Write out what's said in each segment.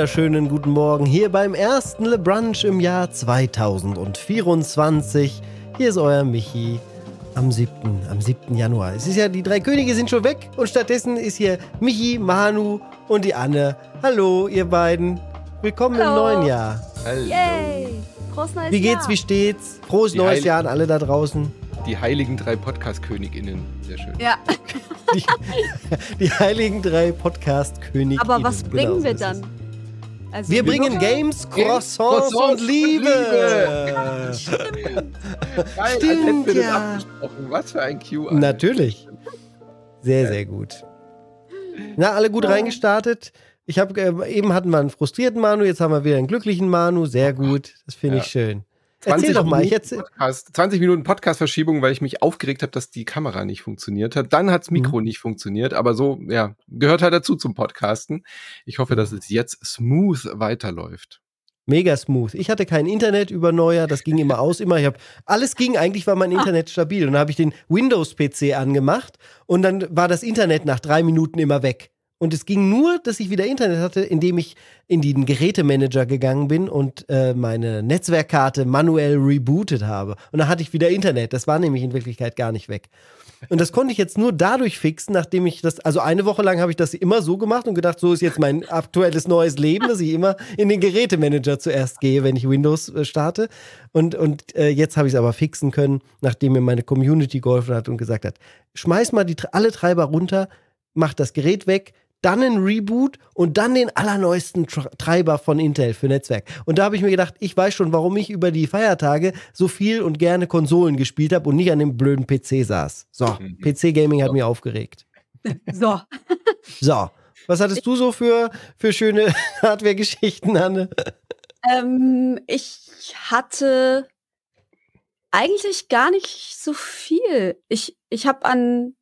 Wunderschönen guten Morgen hier beim ersten Le Brunch im Jahr 2024. Hier ist euer Michi am 7. am 7. Januar. Es ist ja, die drei Könige sind schon weg und stattdessen ist hier Michi, Manu und die Anne. Hallo, ihr beiden. Willkommen Hallo. im neuen Jahr. Hallo. Yay! Frohes neues Wie geht's, Jahr. wie steht's? Frohes Die neues Heiligen- Jahr an alle da draußen. Die heiligen drei Podcast-KönigInnen. Sehr schön. Ja, Die, die heiligen drei Podcast-Könige. aber was bringen genau, wir dann? Also Wir bringen? Games, Croissants, Croissants und Liebe. Geil, Stimmt, als hätten wir das ja. Was für ein Q. Alter. Natürlich. Sehr, sehr gut. Na, alle gut Ja. reingestartet. Ich habe äh, eben hatten wir einen frustrierten Manu, jetzt haben wir wieder einen glücklichen Manu. Sehr gut. Das finde ich schön. Erzähl doch mal. Ich Minuten erzähl, Podcast, 20 Minuten Podcast-Verschiebung, weil ich mich aufgeregt habe, dass die Kamera nicht funktioniert hat. Dann hat das Mikro Mhm. nicht funktioniert, aber so, ja, gehört halt dazu zum Podcasten. Ich hoffe, dass es jetzt smooth weiterläuft. mega smooth. Ich hatte kein Internet über Neujahr, das ging immer aus, immer. Ich habe alles ging eigentlich, war mein Internet stabil. Und dann habe ich den Windows-PC angemacht und dann war das Internet nach drei Minuten immer weg. Und es ging nur, dass ich wieder Internet hatte, indem ich in den Gerätemanager gegangen bin und äh, meine Netzwerkkarte manuell rebootet habe. Und dann hatte ich wieder Internet. Das war nämlich in Wirklichkeit gar nicht weg. Und das konnte ich jetzt nur dadurch fixen, nachdem ich das, also eine Woche lang habe ich das immer so gemacht und gedacht, so ist jetzt mein aktuelles neues Leben, dass ich immer in den Gerätemanager zuerst gehe, wenn ich Windows äh, starte. Und, und äh, jetzt habe ich es aber fixen können, nachdem mir meine Community geholfen hat und gesagt hat, schmeiß mal die, alle Treiber runter, mach das Gerät weg, dann ein Reboot und dann den allerneuesten Tr- Treiber von Intel für Netzwerk. Und da habe ich mir gedacht, ich weiß schon, warum ich über die Feiertage so viel und gerne Konsolen gespielt habe und nicht an dem blöden PC saß. So, Mhm. PC-Gaming hat mich aufgeregt. So, So, was hattest du so für, für schöne Hardware-Geschichten, Anne? ähm, ich hatte eigentlich gar nicht so viel. Ich, ich habe an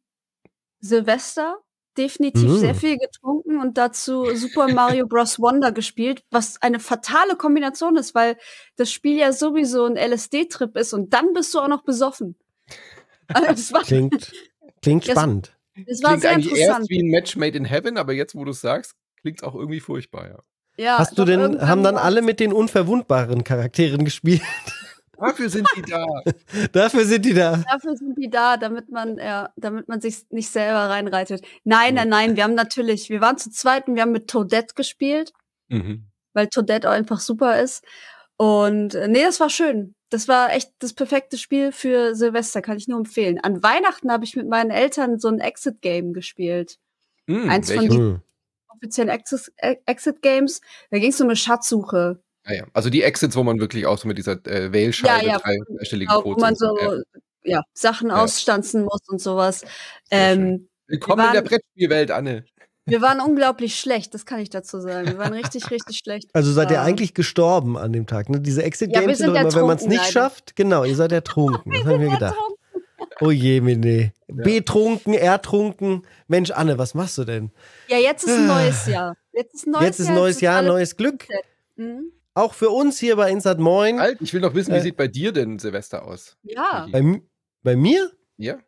Silvester definitiv Mm. sehr viel getrunken und dazu Super Mario Bros. Wonder gespielt, was eine fatale Kombination ist, weil das Spiel ja sowieso ein LSD-Trip ist und dann bist du auch noch besoffen. Also das war, Klingt, klingt Das- spannend. das war Klingt sehr eigentlich interessant. erst wie ein Match made in heaven, aber jetzt, wo du es sagst, klingt es auch irgendwie furchtbar, ja. Ja, Hast du denn, haben dann alle mit den unverwundbaren Charakteren gespielt? Dafür sind die da. Dafür sind die da. Dafür sind die da, damit man, ja, damit man sich nicht selber reinreitet. Nein, nein, nein, wir haben natürlich, wir waren zu zweit und wir haben mit Toadette gespielt, Mhm. weil Toadette auch einfach super ist. Und äh, nee, das war schön. Das war echt das perfekte Spiel für Silvester, kann ich nur empfehlen. An Weihnachten habe ich mit meinen Eltern so ein Exit-Game gespielt. Mhm, Eins von welche- die- Hm. Offiziellen Exit- äh, Exit-Games. Da ging es um eine Schatzsuche. Ah, ja. Also die Exits, wo man wirklich auch so mit dieser äh, Wählscheibe Ja, ja, dreistellige Auch, wo man so, ja. ja, Sachen Ja. ausstanzen muss und sowas. Ähm, Willkommen wir in der waren- Brettspielwelt, Anne. Wir waren unglaublich schlecht, das kann ich dazu sagen. Wir waren richtig, richtig schlecht. Also seid ihr Ähm, eigentlich gestorben an dem Tag. Ne? Diese Ja, wir Exit-Games sind sind doch immer, wenn man es nicht leider. schafft. Genau, ihr seid ertrunken. Das habe ich mir gedacht. Oh je, Mene. Betrunken, ertrunken. Mensch, Anne, was machst du denn? Ja, jetzt ist ein neues Jahr. Jetzt ist ein neues Jetzt ist Jahr. neues Jahr, alles- neues Glück. Mhm. Auch für uns hier bei Insert Moin. Alt, ich will noch wissen, wie Äh. sieht bei dir denn Silvester aus? Ja. Bei, bei mir? Ja?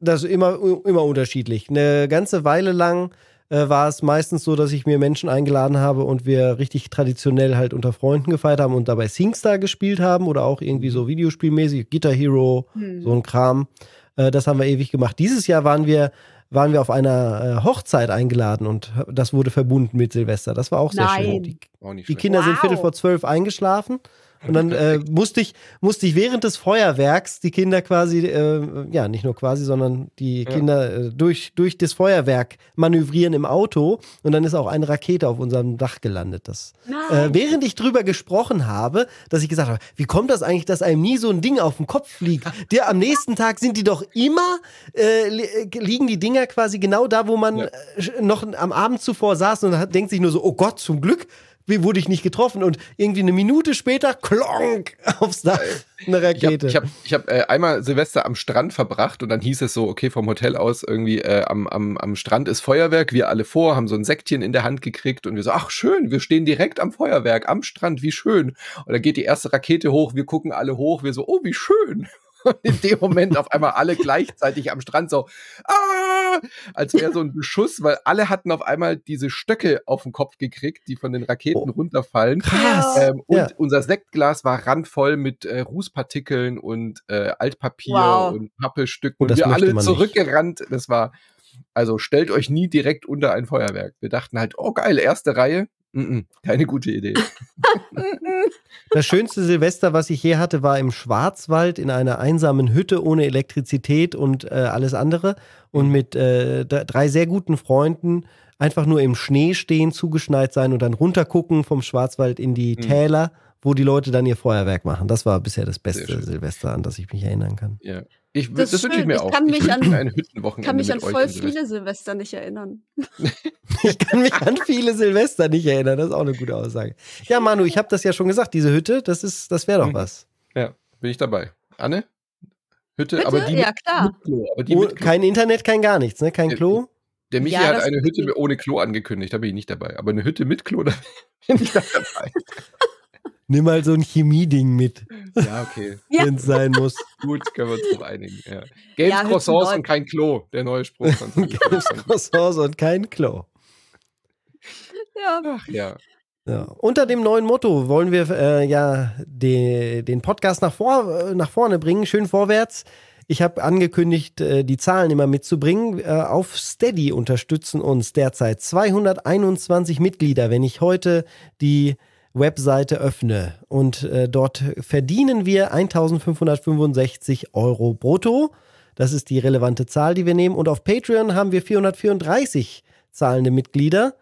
Das ist immer, immer unterschiedlich. Eine ganze Weile lang äh, war es meistens so, dass ich mir Menschen eingeladen habe und wir richtig traditionell halt unter Freunden gefeiert haben und dabei SingStar gespielt haben oder auch irgendwie so Videospielmäßig, Guitar Hero, Hm. so ein Kram. Äh, das haben wir ewig gemacht. Dieses Jahr waren wir, waren wir auf einer äh, Hochzeit eingeladen und das wurde verbunden mit Silvester. Das war auch sehr schön. Nein. Die, Auch nicht die. Kinder sind Wow. Viertel vor zwölf eingeschlafen. Und dann äh, musste, ich, musste ich während des Feuerwerks die Kinder quasi, äh, ja, nicht nur quasi, sondern die Ja. Kinder äh, durch, durch das Feuerwerk manövrieren im Auto. Und dann ist auch eine Rakete auf unserem Dach gelandet. Das, äh, während ich drüber gesprochen habe, dass ich gesagt habe, wie kommt das eigentlich, dass einem nie so ein Ding auf den Kopf fliegt? Der am nächsten Tag sind die doch immer, äh, äh, liegen die Dinger quasi genau da, wo man Ja. noch am Abend zuvor saß und hat, denkt sich nur so, oh Gott, zum Glück wurde ich nicht getroffen und irgendwie eine Minute später klonk aufs Dach eine Ich habe Rakete. ich hab, ich hab, äh, einmal Silvester am Strand verbracht und dann hieß es so, okay, vom Hotel aus irgendwie äh, am, am, am Strand ist Feuerwerk, wir alle vor, haben so ein Säckchen in der Hand gekriegt und wir so, ach schön, wir stehen direkt am Feuerwerk, am Strand, wie schön. Und dann geht die erste Rakete hoch, wir gucken alle hoch, wir so, oh, wie schön. Und in dem Moment auf einmal alle gleichzeitig am Strand so, ah, als wäre so ein Beschuss, weil alle hatten auf einmal diese Stöcke auf den Kopf gekriegt, die von den Raketen Oh. runterfallen. Krass. Ähm, und Ja. unser Sektglas war randvoll mit äh, Rußpartikeln und äh, Altpapier Wow. und Pappestücken. Und Und das wir alle man nicht. zurückgerannt. Das war, also stellt euch nie direkt unter ein Feuerwerk. Wir dachten halt, oh geil, erste Reihe. Keine gute Idee. Das schönste Silvester, was ich je hatte, war im Schwarzwald in einer einsamen Hütte ohne Elektrizität und äh, alles andere und mit äh, drei sehr guten Freunden einfach nur im Schnee stehen, zugeschneit sein und dann runtergucken vom Schwarzwald in die Mhm. Täler, wo die Leute dann ihr Feuerwerk machen. Das war bisher das beste. Silvester, an das ich mich erinnern kann. Ja. Ich, Das das wünsche ich mir Ich auch. kann mich wünsche an- mir ein Ich Hüttenwochenende kann mich an voll im Silvester. viele Silvester nicht erinnern. Ich kann mich an viele Silvester nicht erinnern, das ist auch eine gute Aussage. Ja, Manu, ich habe das ja schon gesagt, diese Hütte, das ist, das wäre doch Mhm. was. Ja, bin ich dabei. Anne? Hütte, Bitte? aber die Ja, mit, klar. mit Klo. Aber die Oh, mit Klo. kein Internet, kein gar nichts, ne? Kein Klo. Der Michi Ja, hat eine Hütte ohne Klo angekündigt, da bin ich nicht dabei. Aber eine Hütte mit Klo, da bin ich da dabei. Nimm mal so ein Chemie-Ding mit, ja, okay. Ja. wenn es sein muss. Gut, können wir uns drauf einigen. Ja. Games, Ja, Croissants und kein Klo. Der neue Spruch. von Games, Croissants und kein Klo. Ja. Ach ja. Ja. Unter dem neuen Motto wollen wir äh, ja de, den Podcast nach, vor, äh, nach vorne bringen, schön vorwärts. Ich habe angekündigt, äh, die Zahlen immer mitzubringen. Äh, auf Steady unterstützen uns derzeit 221 Mitglieder. Wenn ich heute die Webseite öffne und äh, dort verdienen wir 1565 Euro brutto. Das ist die relevante Zahl, die wir nehmen. Und auf Patreon haben wir 434 zahlende Mitglieder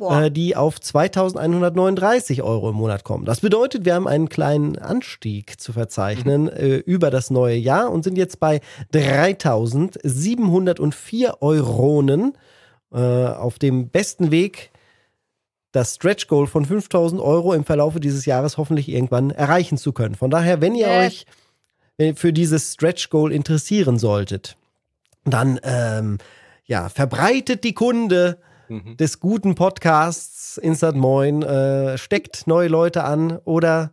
äh, die auf 2139 Euro im Monat kommen. Das bedeutet, wir haben einen kleinen Anstieg zu verzeichnen äh, über das neue Jahr und sind jetzt bei 3704 Euronen äh, auf dem besten Weg, das Stretch Goal von 5000 Euro im Verlaufe dieses Jahres hoffentlich irgendwann erreichen zu können. Von daher, wenn ihr Yes. euch äh, für dieses Stretch Goal interessieren solltet, dann ähm, ja, verbreitet die Kunde Mhm. des guten Podcasts Insert Moin, äh, steckt neue Leute an oder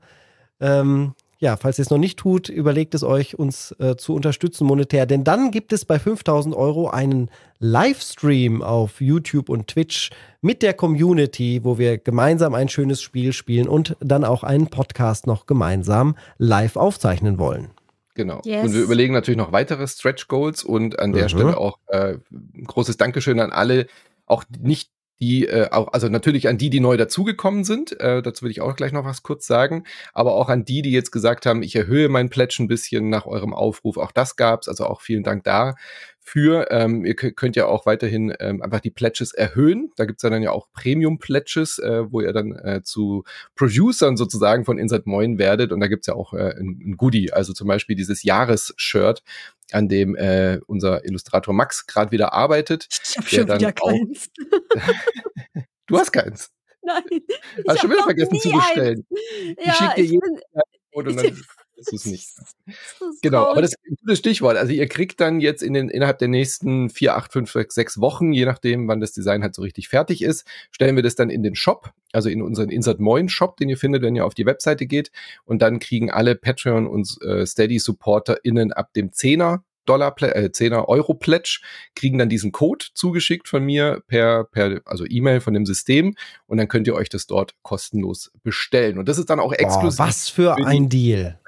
ähm, ja, falls ihr es noch nicht tut, überlegt es euch, uns äh, zu unterstützen monetär. Denn dann gibt es bei 5000 Euro einen Livestream auf YouTube und Twitch mit der Community, wo wir gemeinsam ein schönes Spiel spielen und dann auch einen Podcast noch gemeinsam live aufzeichnen wollen. Genau. Yes. Und wir überlegen natürlich noch weitere Stretch Goals und an der Mhm. Stelle auch äh, ein großes Dankeschön an alle, auch nicht die, äh, auch, also natürlich an die, die neu dazugekommen sind, äh, dazu will ich auch gleich noch was kurz sagen, aber auch an die, die jetzt gesagt haben, ich erhöhe mein Pledge ein bisschen nach eurem Aufruf, auch das gab's, also auch vielen Dank dafür. Ähm, ihr kö- könnt ja auch weiterhin ähm, einfach die Pledges erhöhen, da gibt's ja dann ja auch Premium-Pledges, äh, wo ihr dann äh, zu Producern sozusagen von Insert Moin werdet und da gibt's ja auch äh, ein, ein Goodie, also zum Beispiel dieses Jahresshirt, an dem äh, unser Illustrator Max gerade wieder arbeitet. ich habe schon wieder keins. Du hast keins. Nein. Ich Hast schon wieder vergessen zu bestellen. Eins. Ich Ja, schick dir ich jeden bin, dann ist es nicht. Das ist Genau, aber traurig. das ist ein gutes Stichwort. Also ihr kriegt dann jetzt in den, innerhalb der nächsten vier, acht, fünf, sechs, Wochen, je nachdem, wann das Design halt so richtig fertig ist, stellen wir das dann in den Shop, also in unseren Insert Moin Shop, den ihr findet, wenn ihr auf die Webseite geht. Und dann kriegen alle Patreon und äh, Steady SupporterInnen ab dem 10er Dollar, äh, 10er Euro Pledge, kriegen dann diesen Code zugeschickt von mir per, per, also E-Mail von dem System und dann könnt ihr euch das dort kostenlos bestellen. Und das ist dann auch Boah, exklusiv. was für für ein Deal.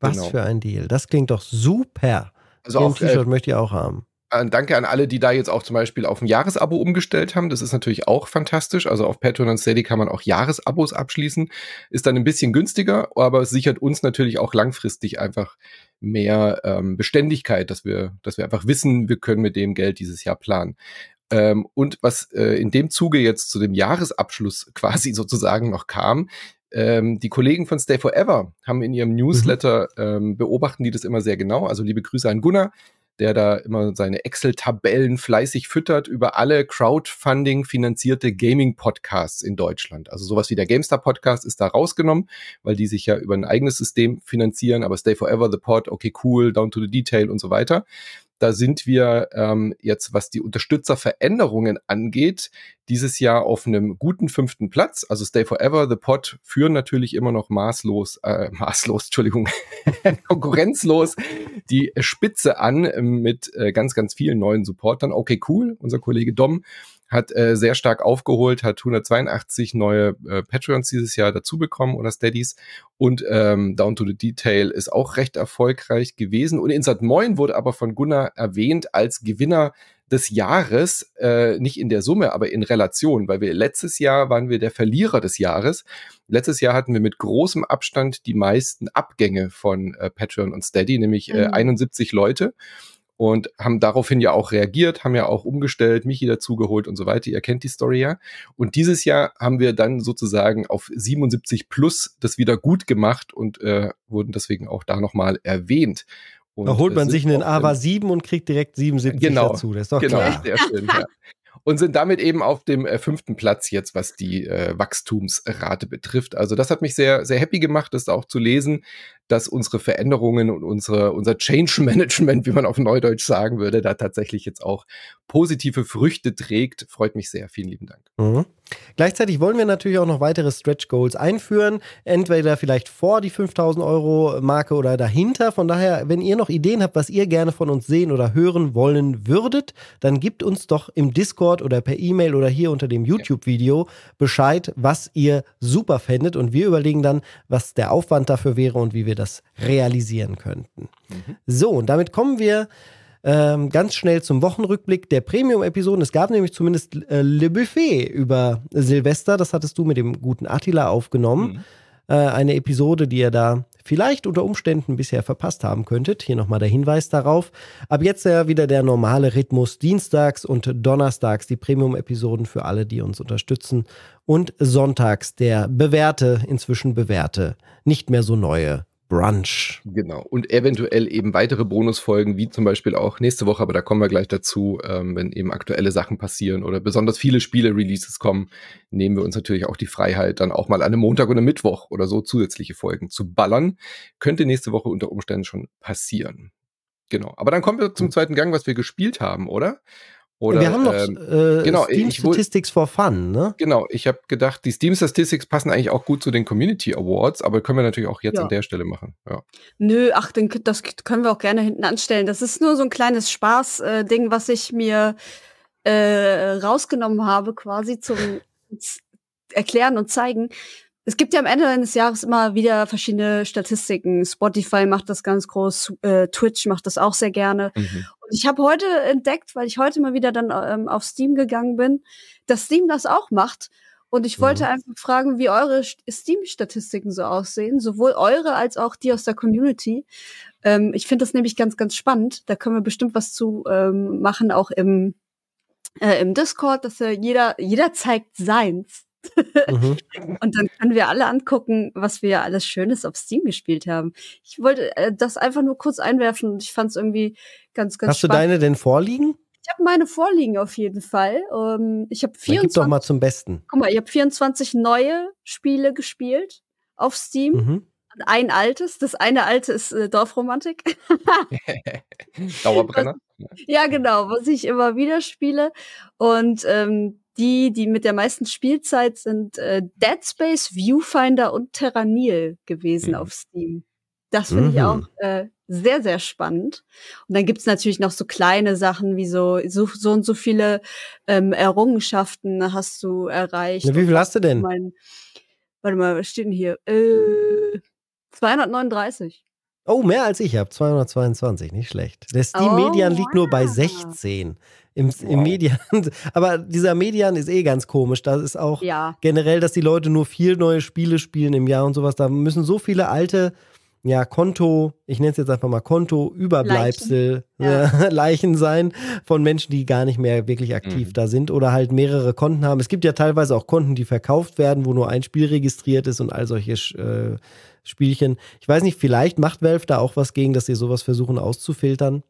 Was Genau. für ein Deal. Das klingt doch super. Also Ein äh, T-Shirt möchte ich auch haben. Äh, Danke an alle, die da jetzt auch zum Beispiel auf ein Jahresabo umgestellt haben. Das ist natürlich auch fantastisch. Also auf Patreon und Steady kann man auch Jahresabos abschließen. Ist dann ein bisschen günstiger, aber es sichert uns natürlich auch langfristig einfach mehr ähm, Beständigkeit, dass wir, dass wir einfach wissen, wir können mit dem Geld dieses Jahr planen. Ähm, und was äh, in dem Zuge jetzt zu dem Jahresabschluss quasi sozusagen noch kam, ähm, die Kollegen von Stay Forever haben in ihrem Newsletter ähm, beobachten die das immer sehr genau. Also liebe Grüße an Gunnar, der da immer seine Excel-Tabellen fleißig füttert über alle Crowdfunding-finanzierte Gaming-Podcasts in Deutschland. Also sowas wie der GameStar-Podcast ist da rausgenommen, weil die sich ja über ein eigenes System finanzieren, aber Stay Forever, The Pod, okay, cool, Down to the Detail und so weiter. Da sind wir ähm, jetzt, was die Unterstützerveränderungen angeht, dieses Jahr auf einem guten fünften Platz. Also Stay Forever, The Pod führen natürlich immer noch maßlos, äh, maßlos, Entschuldigung, konkurrenzlos die Spitze an mit äh, ganz, ganz vielen neuen Supportern. Okay, cool. Unser Kollege Dom hat äh, sehr stark aufgeholt, hat 182 neue äh, Patreons dieses Jahr dazu bekommen oder Steadies und ähm, Down to the Detail ist auch recht erfolgreich gewesen und Insert Moin wurde aber von Gunnar erwähnt als Gewinner des Jahres, äh, nicht in der Summe, aber in Relation, weil wir letztes Jahr waren wir der Verlierer des Jahres. Letztes Jahr hatten wir mit großem Abstand die meisten Abgänge von äh, Patreon und Steady, nämlich äh, 71 mhm. Leute und haben daraufhin ja auch reagiert, haben ja auch umgestellt, Michi dazugeholt und so weiter. Ihr kennt die Story ja. Und dieses Jahr haben wir dann sozusagen auf 77 plus das wieder gut gemacht und äh, wurden deswegen auch da nochmal erwähnt. Und da holt man sich einen AVA 7 und kriegt direkt 77 genau, dazu. Das ist doch genau, klar. Sehr schön, ja. Und sind damit eben auf dem äh, fünften Platz jetzt, was die äh, Wachstumsrate betrifft. Also das hat mich sehr, sehr happy gemacht, das auch zu lesen, dass unsere Veränderungen und unsere, unser Change Management, wie man auf Neudeutsch sagen würde, da tatsächlich jetzt auch positive Früchte trägt. Freut mich sehr. Vielen lieben Dank. Mhm. Gleichzeitig wollen wir natürlich auch noch weitere Stretch Goals einführen. Entweder vielleicht vor die 5000 Euro Marke oder dahinter. Von daher, wenn ihr noch Ideen habt, was ihr gerne von uns sehen oder hören wollen würdet, dann gebt uns doch im Discord oder per E-Mail oder hier unter dem YouTube-Video Bescheid, was ihr super fändet. Und wir überlegen dann, was der Aufwand dafür wäre und wie wir das realisieren könnten. Mhm. So, und damit kommen wir ähm, ganz schnell zum Wochenrückblick der Premium-Episoden. Es gab nämlich zumindest äh, Le Buffet über Silvester. Das hattest du mit dem guten Attila aufgenommen. Mhm. Äh, eine Episode, die ihr da vielleicht unter Umständen bisher verpasst haben könntet. Hier nochmal der Hinweis darauf. Ab jetzt ja wieder der normale Rhythmus. Dienstags und Donnerstags die Premium-Episoden für alle, die uns unterstützen. Und sonntags der bewährte, inzwischen bewährte, nicht mehr so neue Brunch. Genau. Und eventuell eben weitere Bonusfolgen, wie zum Beispiel auch nächste Woche, aber da kommen wir gleich dazu, ähm, wenn eben aktuelle Sachen passieren oder besonders viele Spiele-Releases kommen, nehmen wir uns natürlich auch die Freiheit, dann auch mal an einem Montag oder Mittwoch oder so zusätzliche Folgen zu ballern. Könnte nächste Woche unter Umständen schon passieren. Genau. Aber dann kommen wir zum zweiten Gang, was wir gespielt haben, oder? Oder, wir haben noch ähm, äh, genau, Steam ich, Statistics for Fun, ne? Genau, ich habe gedacht, die Steam Statistics passen eigentlich auch gut zu den Community Awards, aber können wir natürlich auch jetzt ja. an der Stelle machen. Ja. Nö, ach, den, das können wir auch gerne hinten anstellen. Das ist nur so ein kleines Spaß-Ding, äh, was ich mir äh, rausgenommen habe, quasi zum Erklären und Zeigen. Es gibt ja am Ende eines Jahres immer wieder verschiedene Statistiken. Spotify macht das ganz groß, äh, Twitch macht das auch sehr gerne. Mhm. Und ich habe heute entdeckt, weil ich heute mal wieder dann ähm, auf Steam gegangen bin, dass Steam das auch macht. Und ich wollte mhm. einfach fragen, wie eure Steam-Statistiken so aussehen, sowohl eure als auch die aus der Community. Ähm, ich finde das nämlich ganz, ganz spannend. Da können wir bestimmt was zu ähm, machen, auch im, äh, im Discord, dass ja jeder, jeder zeigt seins. Mhm. Und dann können wir alle angucken, was wir alles Schönes auf Steam gespielt haben. Ich wollte äh, das einfach nur kurz einwerfen und ich fand es irgendwie ganz, ganz Hast spannend. du deine denn vorliegen? Ich habe meine vorliegen auf jeden Fall. Ähm, ich habe 24. Gib doch mal zum Besten. Guck mal, ich habe 24 neue Spiele gespielt auf Steam. Mhm. Ein altes. Das eine alte ist äh, Dorfromantik. Dauerbrenner. ja, genau, was ich immer wieder spiele. Und ähm, die, die mit der meisten Spielzeit sind äh, Dead Space, Viewfinder und Terranil gewesen mhm. auf Steam. Das finde mhm. ich auch äh, sehr, sehr spannend. Und dann gibt's natürlich noch so kleine Sachen wie so, so, so und so viele ähm, Errungenschaften hast du erreicht. Na, wie viel hast du denn? Mein, warte mal, was steht denn hier? Äh, 239. Oh, mehr als ich habe. 222, nicht schlecht. Der Steam-Median oh, liegt nur bei 16 im, wow. im Median. Aber dieser Median ist eh ganz komisch. Da ist auch ja. generell, dass die Leute nur vier neue Spiele spielen im Jahr und sowas. Da müssen so viele alte ja, Konto, ich nenne es jetzt einfach mal Konto-Überbleibsel, Leichen. Ja. Leichen sein von Menschen, die gar nicht mehr wirklich aktiv mhm. da sind oder halt mehrere Konten haben. Es gibt ja teilweise auch Konten, die verkauft werden, wo nur ein Spiel registriert ist und all solche äh, Spielchen. Ich weiß nicht, vielleicht macht Valve da auch was gegen, dass sie sowas versuchen auszufiltern.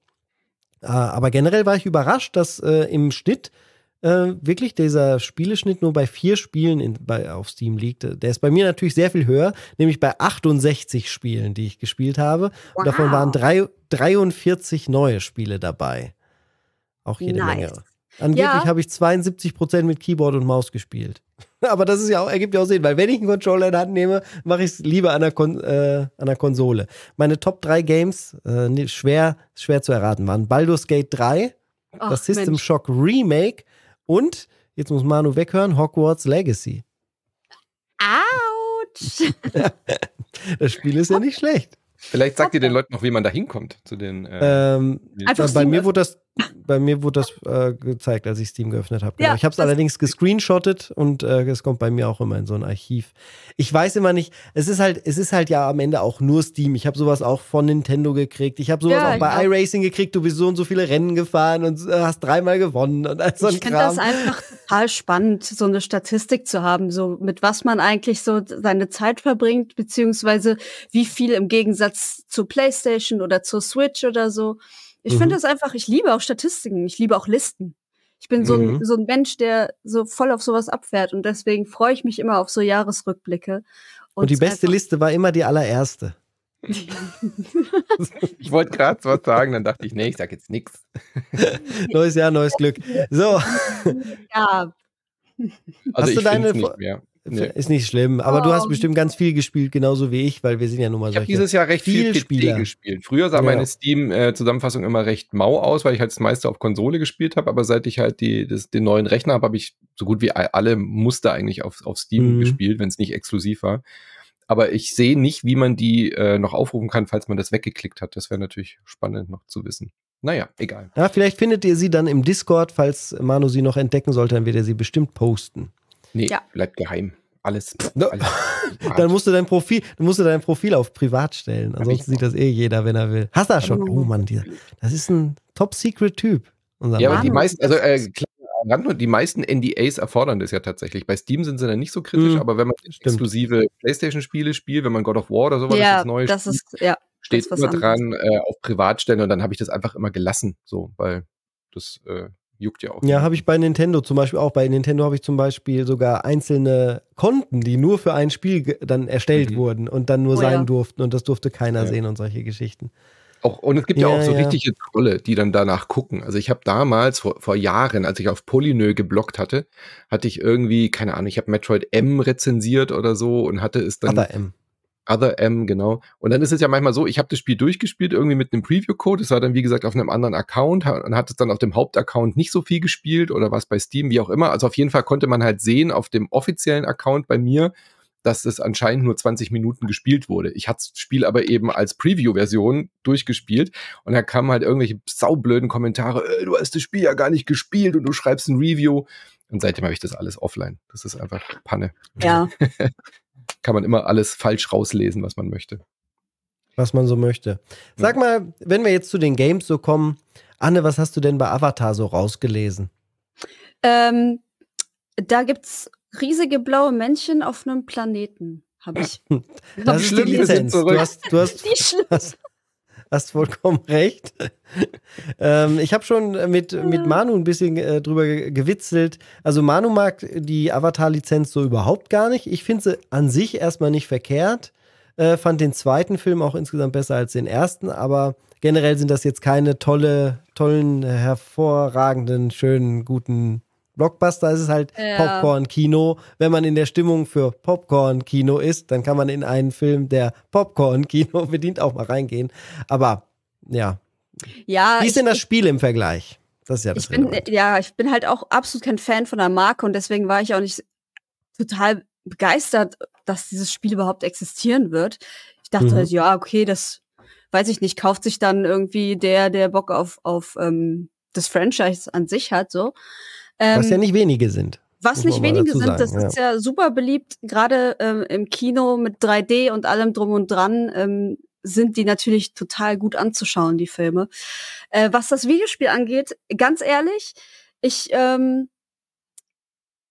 Äh, aber generell war ich überrascht, dass äh, im Schnitt äh, wirklich dieser Spieleschnitt nur bei vier Spielen in, bei, auf Steam liegt. Der ist bei mir natürlich sehr viel höher, nämlich bei 68 Spielen, die ich gespielt habe. Wow. Und davon waren drei, 43 neue Spiele dabei. Auch jede Nice. Menge. Angeblich Ja. habe ich 72% mit Keyboard und Maus gespielt. Aber das ist ja auch, ergibt ja auch Sinn, weil wenn ich einen Controller in die Hand nehme, mache ich es lieber an der, Kon äh, an der Konsole. Meine Top 3 Games, äh, schwer, schwer zu erraten, waren Baldur's Gate 3, Ach, das System Mensch. Shock Remake und, jetzt muss Manu weghören, Hogwarts Legacy. Autsch! Das Spiel ist ja nicht schlecht. Vielleicht sagt ihr den Leuten noch, wie man da hinkommt zu den. Äh, Ähm, Einfach bei, mir wurde das, bei mir wurde das äh, gezeigt, als ich Steam geöffnet habe. Genau. Ja, ich habe es allerdings gescreenshottet und äh, es kommt bei mir auch immer in so ein Archiv. Ich weiß immer nicht, es ist halt, es ist halt ja am Ende auch nur Steam. Ich habe sowas auch von Nintendo gekriegt. Ich habe sowas Ja, auch bei ich auch. iRacing gekriegt. Du bist so und so viele Rennen gefahren und äh, hast dreimal gewonnen und all so ein ich finde das einfach total spannend, so eine Statistik zu haben, so mit was man eigentlich so seine Zeit verbringt, beziehungsweise wie viel im Gegensatz zur PlayStation oder zur Switch oder so. Ich Mhm. finde das einfach, ich liebe auch Statistiken, ich liebe auch Listen. Ich bin so, Mhm. ein, so ein Mensch, der so voll auf sowas abfährt und deswegen freue ich mich immer auf so Jahresrückblicke. und die es beste Liste war immer die allererste. ich wollte gerade was sagen, dann dachte ich, nee, ich sag jetzt nichts. Neues Jahr, neues Glück. So, Ja, Also Hast ich du deine nicht mehr. Nee. ist nicht schlimm. Aber du hast Oh. bestimmt ganz viel gespielt, genauso wie ich, weil wir sind ja nun mal Ich habe dieses Jahr recht viel. PC gespielt. Früher sah Ja. meine Steam-Zusammenfassung immer recht mau aus, weil ich halt das meiste auf Konsole gespielt habe. Aber seit ich halt die, das, den neuen Rechner habe, habe ich so gut wie alle Muster eigentlich auf, auf Steam Mhm. gespielt, wenn es nicht exklusiv war. Aber ich sehe nicht, wie man die äh, noch aufrufen kann, falls man das weggeklickt hat. Das wäre natürlich spannend noch zu wissen. Naja, egal. Ja, vielleicht findet ihr sie dann im Discord, falls Manu sie noch entdecken sollte, dann wird er sie bestimmt posten. Nee, Ja. bleibt geheim. Alles. No. alles Dann musst du dein Profil, dann musst du dein Profil auf privat stellen. Ansonsten sieht das eh jeder, wenn er will. Hast du das schon? Oh. Mann, dieser, das ist ein Top-Secret-Typ. Ja, aber die meisten, also äh, klar, die meisten NDAs erfordern das ja tatsächlich. Bei Steam sind sie dann nicht so kritisch, Mhm, aber wenn man exklusive PlayStation-Spiele spielt, wenn man God of War oder sowas ja, das neue das spielt, ist, ja. steht immer dran äh, auf Privatstellen und dann habe ich das einfach immer gelassen, so, weil das äh, juckt ja auch. Ja, habe ich bei Nintendo zum Beispiel auch. Bei Nintendo habe ich zum Beispiel sogar einzelne Konten, die nur für ein Spiel dann erstellt Mhm. wurden und dann nur Oh sein ja. durften und das durfte keiner Ja. sehen und solche Geschichten. Auch, und es gibt ja, Ja, auch so ja. richtige Trolle, die dann danach gucken. Also ich habe damals, vor, vor Jahren, als ich auf Polynö geblockt hatte, hatte ich irgendwie, keine Ahnung, ich habe Metroid M rezensiert oder so und hatte es dann Aber M. Other M, genau. Und dann ist es ja manchmal so, ich habe das Spiel durchgespielt, irgendwie mit einem Preview-Code. Es war dann, wie gesagt, auf einem anderen Account und hat es dann auf dem Hauptaccount nicht so viel gespielt oder was bei Steam, wie auch immer. Also auf jeden Fall konnte man halt sehen auf dem offiziellen Account bei mir, dass es anscheinend nur 20 Minuten gespielt wurde. Ich hatte das Spiel aber eben als Preview-Version durchgespielt und da kamen halt irgendwelche saublöden Kommentare, äh, du hast das Spiel ja gar nicht gespielt und du schreibst ein Review. Und seitdem habe ich das alles offline. Das ist einfach Panne. Ja. Kann man immer alles falsch rauslesen, was man möchte. was man so möchte. Sag mal, wenn wir jetzt zu den Games so kommen, Anne, was hast du denn bei Avatar so rausgelesen? Ähm, da gibt's riesige blaue Männchen auf einem Planeten, habe ich. Das Hab ist ich die Lizenz. zurück. Du hast, du hast, Die hast, hast vollkommen recht. ähm, ich habe schon mit, mit Manu ein bisschen äh, drüber ge- gewitzelt. Also Manu mag die Avatar-Lizenz so überhaupt gar nicht. Ich finde sie an sich erstmal nicht verkehrt. Äh, fand den zweiten Film auch insgesamt besser als den ersten, aber generell sind das jetzt keine tolle, tollen, hervorragenden, schönen, guten Blockbuster. Es ist halt Ja. Popcorn-Kino. Wenn man in der Stimmung für Popcorn-Kino ist, dann kann man in einen Film, der Popcorn-Kino bedient, auch mal reingehen. Aber ja, Ja, wie ist denn das Spiel im Vergleich? Das ist ja das ich bin, ja, ich bin halt auch absolut kein Fan von der Marke und deswegen war ich auch nicht total begeistert, dass dieses Spiel überhaupt existieren wird. Ich dachte Mhm. halt, ja, okay, das weiß ich nicht, kauft sich dann irgendwie der, der Bock auf, auf ähm, das Franchise an sich hat, so. Ähm, Was ja nicht wenige sind. Was nicht wenige sind, das sagen, ist ja super beliebt, gerade ähm, im Kino mit 3D und allem drum und dran. Ähm, sind die natürlich total gut anzuschauen, die Filme. Äh, was das Videospiel angeht, ganz ehrlich, ich ähm,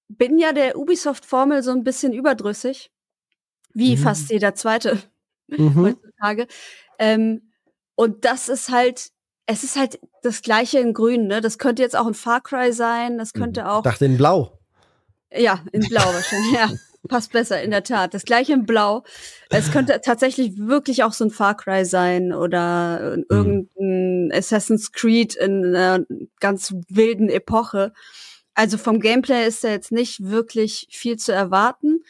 bin ja der Ubisoft-Formel so ein bisschen überdrüssig, wie Mhm. fast jeder zweite Mhm. heutzutage. Ähm, und das ist halt es ist halt das gleiche in Grün, ne? Das könnte jetzt auch ein Far Cry sein, das könnte Ich auch. dachte in Blau. Ja, in Blau wahrscheinlich. Ja, passt besser, in der Tat. Das gleiche in Blau. Es könnte tatsächlich wirklich auch so ein Far Cry sein oder irgendein Assassin's Creed in einer ganz wilden Epoche. Also vom Gameplay ist da jetzt nicht wirklich viel zu erwarten.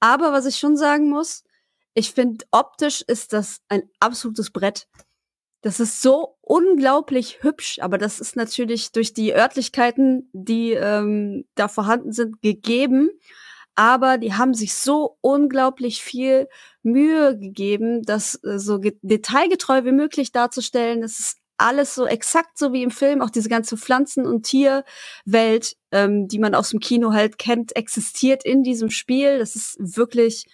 Aber was ich schon sagen muss, ich finde, optisch ist das ein absolutes Brett. Das ist so unglaublich hübsch, aber das ist natürlich durch die Örtlichkeiten, die ähm, da vorhanden sind, gegeben. Aber die haben sich so unglaublich viel Mühe gegeben, das äh, so ge- detailgetreu wie möglich darzustellen. Es ist alles so exakt so wie im Film, auch diese ganze Pflanzen- und Tierwelt, ähm, die man aus dem Kino halt kennt, existiert in diesem Spiel. Das ist wirklich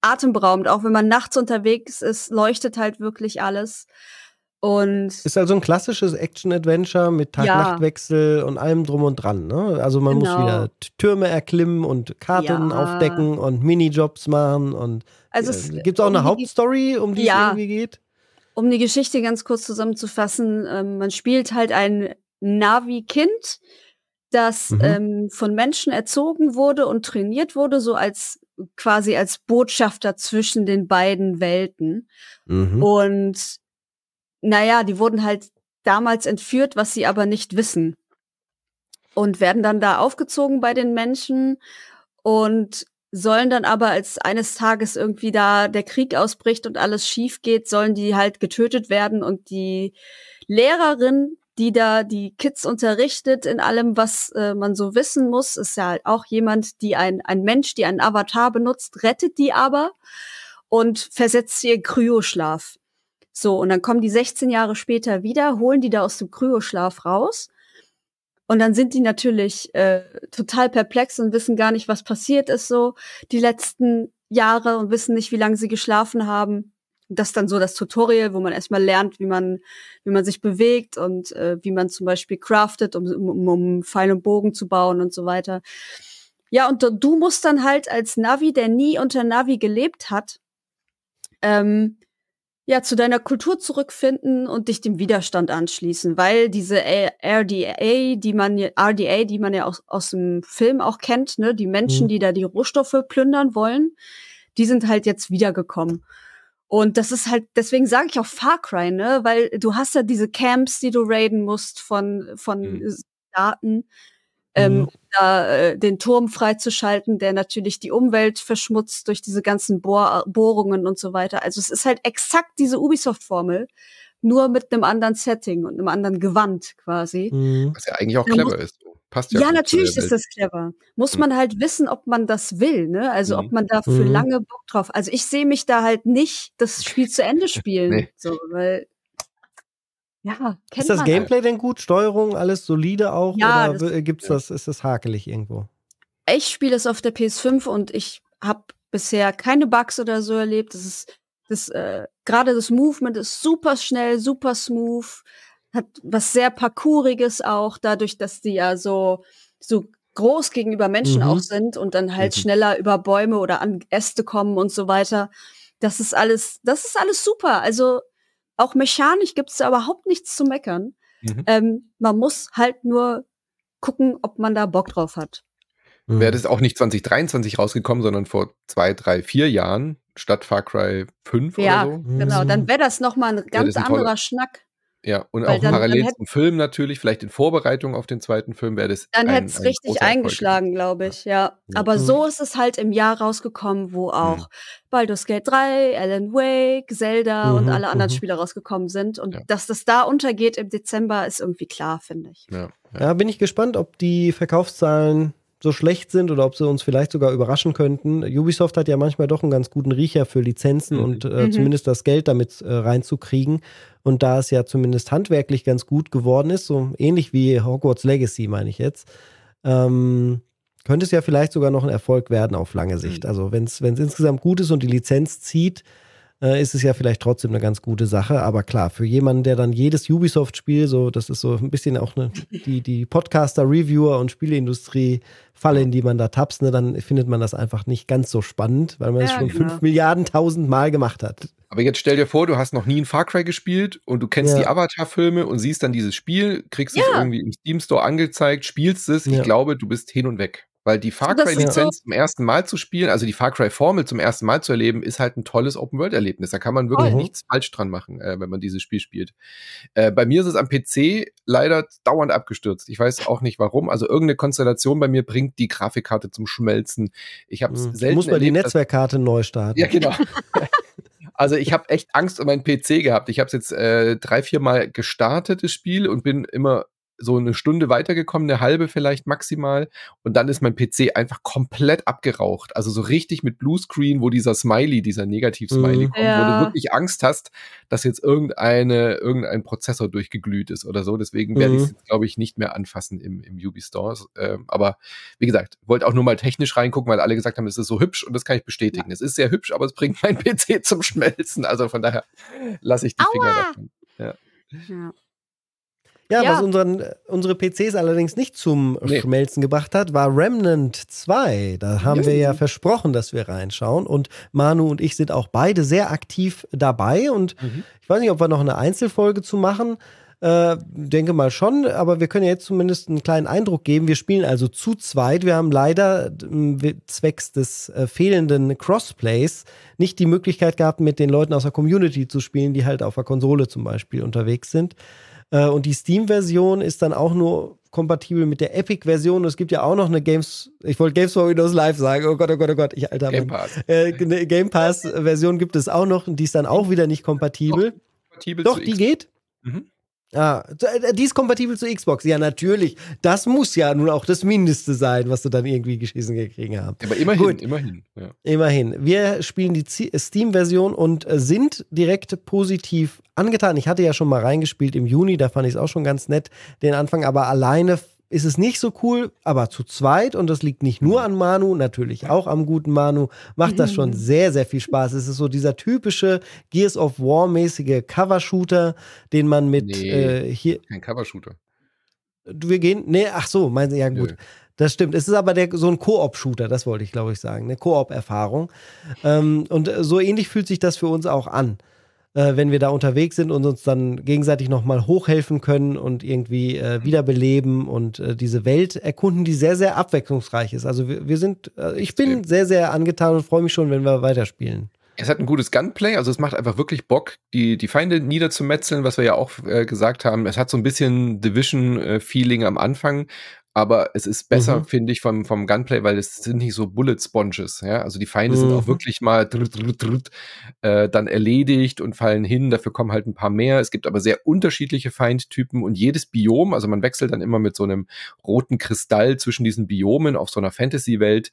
atemberaubend. Auch wenn man nachts unterwegs ist, leuchtet halt wirklich alles. Und Ist also ein klassisches Action-Adventure mit Ja. Tag-Nacht-Wechsel und allem drum und dran. Ne? Also man muss Genau. wieder T- Türme erklimmen und Karten Ja. aufdecken und Minijobs machen. Und also es gibt es auch eine um die- Hauptstory, um die Ja. es irgendwie geht? Um die Geschichte ganz kurz zusammenzufassen, ähm, man spielt halt ein Navi-Kind, das Mhm. ähm, von Menschen erzogen wurde und trainiert wurde, so als quasi als Botschafter zwischen den beiden Welten. Mhm. Und naja, die wurden halt damals entführt, was sie aber nicht wissen. Und werden dann da aufgezogen bei den Menschen und sollen dann aber, als eines Tages irgendwie da der Krieg ausbricht und alles schief geht, sollen die halt getötet werden und die Lehrerin, die da die Kids unterrichtet in allem, was äh, man so wissen muss, ist ja halt auch jemand, die ein, ein Mensch, die einen Avatar benutzt, rettet die aber und versetzt in Kryoschlaf. So, und dann kommen die 16 Jahre später wieder, holen die da aus dem Kryoschlaf raus. Und dann sind die natürlich äh, total perplex und wissen gar nicht, was passiert ist so die letzten Jahre und wissen nicht, wie lange sie geschlafen haben. Das ist dann so das Tutorial, wo man erstmal lernt, wie man, wie man sich bewegt und äh, wie man zum Beispiel craftet, um, um, um Pfeil und Bogen zu bauen und so weiter. Ja, und du- musst dann halt als Navi, der nie unter Navi gelebt hat, ähm, ja, zu deiner Kultur zurückfinden und dich dem Widerstand anschließen, weil diese RDA, die man ja, RDA, die man ja aus, aus dem Film auch kennt, ne, die Menschen, Mhm. die da die Rohstoffe plündern wollen, die sind halt jetzt wiedergekommen. Und das ist halt, deswegen sage ich auch Far Cry, ne, weil du hast ja diese Camps, die du raiden musst von, von Mhm. Daten, ähm, Mhm. um da äh, den Turm freizuschalten, der natürlich die Umwelt verschmutzt durch diese ganzen Bohr Bohrungen und so weiter. Also es ist halt exakt diese Ubisoft-Formel, nur mit einem anderen Setting und einem anderen Gewand quasi. Mhm. Was ja eigentlich auch Da clever ist. Passt ja. Ja, natürlich ist das clever. Muss Mhm. man halt wissen, ob man das will, ne? Also ob Mhm. man da für Mhm. lange Bock drauf. Also ich sehe mich da halt nicht das Spiel zu Ende spielen, Nee. so, weil ja, kennt Ist das man. Gameplay denn gut? Steuerung, alles solide auch? Ja, oder das- w- gibt's das, ist das hakelig irgendwo? Ich spiele es auf der PS5 und ich habe bisher keine Bugs oder so erlebt. Das ist das äh, gerade das Movement ist super schnell, super smooth, hat was sehr parkouriges auch, dadurch, dass die ja so so groß gegenüber Menschen Mhm. auch sind und dann halt Mhm. schneller über Bäume oder an Äste kommen und so weiter. Das ist alles, das ist alles super. Also auch mechanisch gibt's da überhaupt nichts zu meckern. Mhm. Ähm, man muss halt nur gucken, ob man da Bock drauf hat. Mhm. Wäre das auch nicht 2023 rausgekommen, sondern vor zwei, drei, vier Jahren statt Far Cry 5 Ja, oder so. genau. Mhm. Dann wäre das noch mal ein ganz ein toller- anderer Schnack. Ja, und Weil auch dann- parallel dann zum Film natürlich, vielleicht in Vorbereitung auf den zweiten Film wäre das. Dann hätte es ein richtig eingeschlagen, glaube ich, ja. Aber Mhm. so ist es halt im Jahr rausgekommen, wo auch Mhm. Baldur's Gate 3, Alan Wake, Zelda und Mhm, alle anderen mhm. Spiele rausgekommen sind. Und Ja. dass das da untergeht im Dezember, ist irgendwie klar, finde ich. Ja, ja. Ja, bin ich gespannt, ob die Verkaufszahlen so schlecht sind oder ob sie uns vielleicht sogar überraschen könnten. Ubisoft hat ja manchmal doch einen ganz guten Riecher für Lizenzen Mhm. und äh, Mhm. zumindest das Geld damit äh, reinzukriegen. Und da es ja zumindest handwerklich ganz gut geworden ist, so ähnlich wie Hogwarts Legacy, meine ich jetzt, ähm, könnte es ja vielleicht sogar noch ein Erfolg werden auf lange Sicht. Mhm. Also wenn es insgesamt gut ist und die Lizenz zieht, äh, ist es ja vielleicht trotzdem eine ganz gute Sache. Aber klar, für jemanden, der dann jedes Ubisoft-Spiel, so, das ist so ein bisschen auch eine, die, die Podcaster-Reviewer und Spieleindustrie-Falle, in die man da tapst, ne, dann findet man das einfach nicht ganz so spannend, weil man es Ja, schon genau. fünf Milliarden tausend Mal gemacht hat. Aber jetzt stell dir vor, du hast noch nie ein Far Cry gespielt und du kennst Ja. die Avatar-Filme und siehst dann dieses Spiel, kriegst es Ja. irgendwie im Steam Store angezeigt, spielst es. Ja. Ich glaube, du bist hin und weg. Weil die Far Cry-Lizenz zum ersten Mal zu spielen, also die Far Cry-Formel zum ersten Mal zu erleben, ist halt ein tolles Open-World-Erlebnis. Da kann man wirklich Voll. nichts falsch dran machen, äh, wenn man dieses Spiel spielt. Äh, bei mir ist es am PC leider dauernd abgestürzt. Ich weiß auch nicht warum. Also irgendeine Konstellation bei mir bringt die Grafikkarte zum Schmelzen. Ich habe es Mhm. selten Muss man die erlebt, dass- Netzwerkkarte neu starten. ja, genau. Also ich habe echt Angst um meinen PC gehabt. Ich habe es jetzt äh, drei, vier Mal gestartet, das Spiel, und bin immer so eine Stunde weitergekommen, eine halbe vielleicht maximal. Und dann ist mein PC einfach komplett abgeraucht. Also so richtig mit Bluescreen, wo dieser Smiley, dieser Negativ-Smiley Mhm. kommt, wo Ja. du wirklich Angst hast, dass jetzt irgendeine, irgendein Prozessor durchgeglüht ist oder so. Deswegen werde Mhm. ich es, glaube ich, nicht mehr anfassen im, im Ubi Store. Ähm, aber wie gesagt, wollte auch nur mal technisch reingucken, weil alle gesagt haben, es ist so hübsch und das kann ich bestätigen. Es ist sehr hübsch, aber es bringt mein PC zum Schmelzen. Also von daher lasse ich die Finger Aua! davon. Ja. Ja, Ja. was unseren, unsere PCs allerdings nicht zum Nee. Schmelzen gebracht hat, war Remnant 2. Da haben Ja. wir ja versprochen, dass wir reinschauen. Und Manu und ich sind auch beide sehr aktiv dabei. Und Mhm. ich weiß nicht, ob wir noch eine Einzelfolge zu machen. Äh, denke mal schon, aber wir können ja jetzt zumindest einen kleinen Eindruck geben. Wir spielen also zu zweit. Wir haben leider zwecks des äh, fehlenden Crossplays nicht die Möglichkeit gehabt, mit den Leuten aus der Community zu spielen, die halt auf der Konsole zum Beispiel unterwegs sind. Äh, und die Steam-Version ist dann auch nur kompatibel mit der Epic-Version. Es gibt ja auch noch eine Games, ich wollte Games for Windows Live sagen. Oh Gott, oh Gott, oh Gott, ich alter Game. Pass. Äh, eine Game Pass-Version gibt es auch noch und die ist dann auch wieder nicht kompatibel. Kompatibel Doch, die X- geht. Mhm. Ah, äh, die ist kompatibel zu Xbox. Ja, natürlich. Das muss ja nun auch das Mindeste sein, was du dann irgendwie geschissen gekriegt hast. Aber immerhin, Gut. immerhin. Ja. Immerhin. Wir spielen die Z- Steam-Version und äh, sind direkt positiv angetan. Ich hatte ja schon mal reingespielt im Juni, da fand ich es auch schon ganz nett, den Anfang, aber alleine ist es nicht so cool, aber zu zweit, und das liegt nicht nur an Manu, natürlich auch am guten Manu, macht das schon sehr, sehr viel Spaß. Es ist so dieser typische Gears of War-mäßige Cover-Shooter, den man mit Nee. äh, hier, Kein Covershooter. wir gehen, nee, ach so, meinen Sie, ja gut. Nö. Das stimmt. Es ist aber der, so ein Koop-Shooter, das wollte ich, glaube ich, sagen. Eine Koop-Erfahrung. Ähm, und äh, so ähnlich fühlt sich das für uns auch an, äh, wenn wir da unterwegs sind und uns dann gegenseitig nochmal hochhelfen können und irgendwie äh, wiederbeleben und äh, diese Welt erkunden, die sehr, sehr abwechslungsreich ist. Also wir, wir sind, äh, ich bin sehr, sehr angetan und freue mich schon, wenn wir weiterspielen. Es hat ein gutes Gunplay, also es macht einfach wirklich Bock, die, die Feinde niederzumetzeln, was wir ja auch äh, gesagt haben. Es hat so ein bisschen Division-Feeling am Anfang, aber es ist besser, Mhm. finde ich, vom, vom Gunplay, weil es sind nicht so Bullet Sponges. Ja? Also die Feinde sind auch Mhm. wirklich mal drut, drut, drut, äh, dann erledigt und fallen hin. Dafür kommen halt ein paar mehr. Es gibt aber sehr unterschiedliche Feindtypen und jedes Biom, also man wechselt dann immer mit so einem roten Kristall zwischen diesen Biomen auf so einer Fantasy-Welt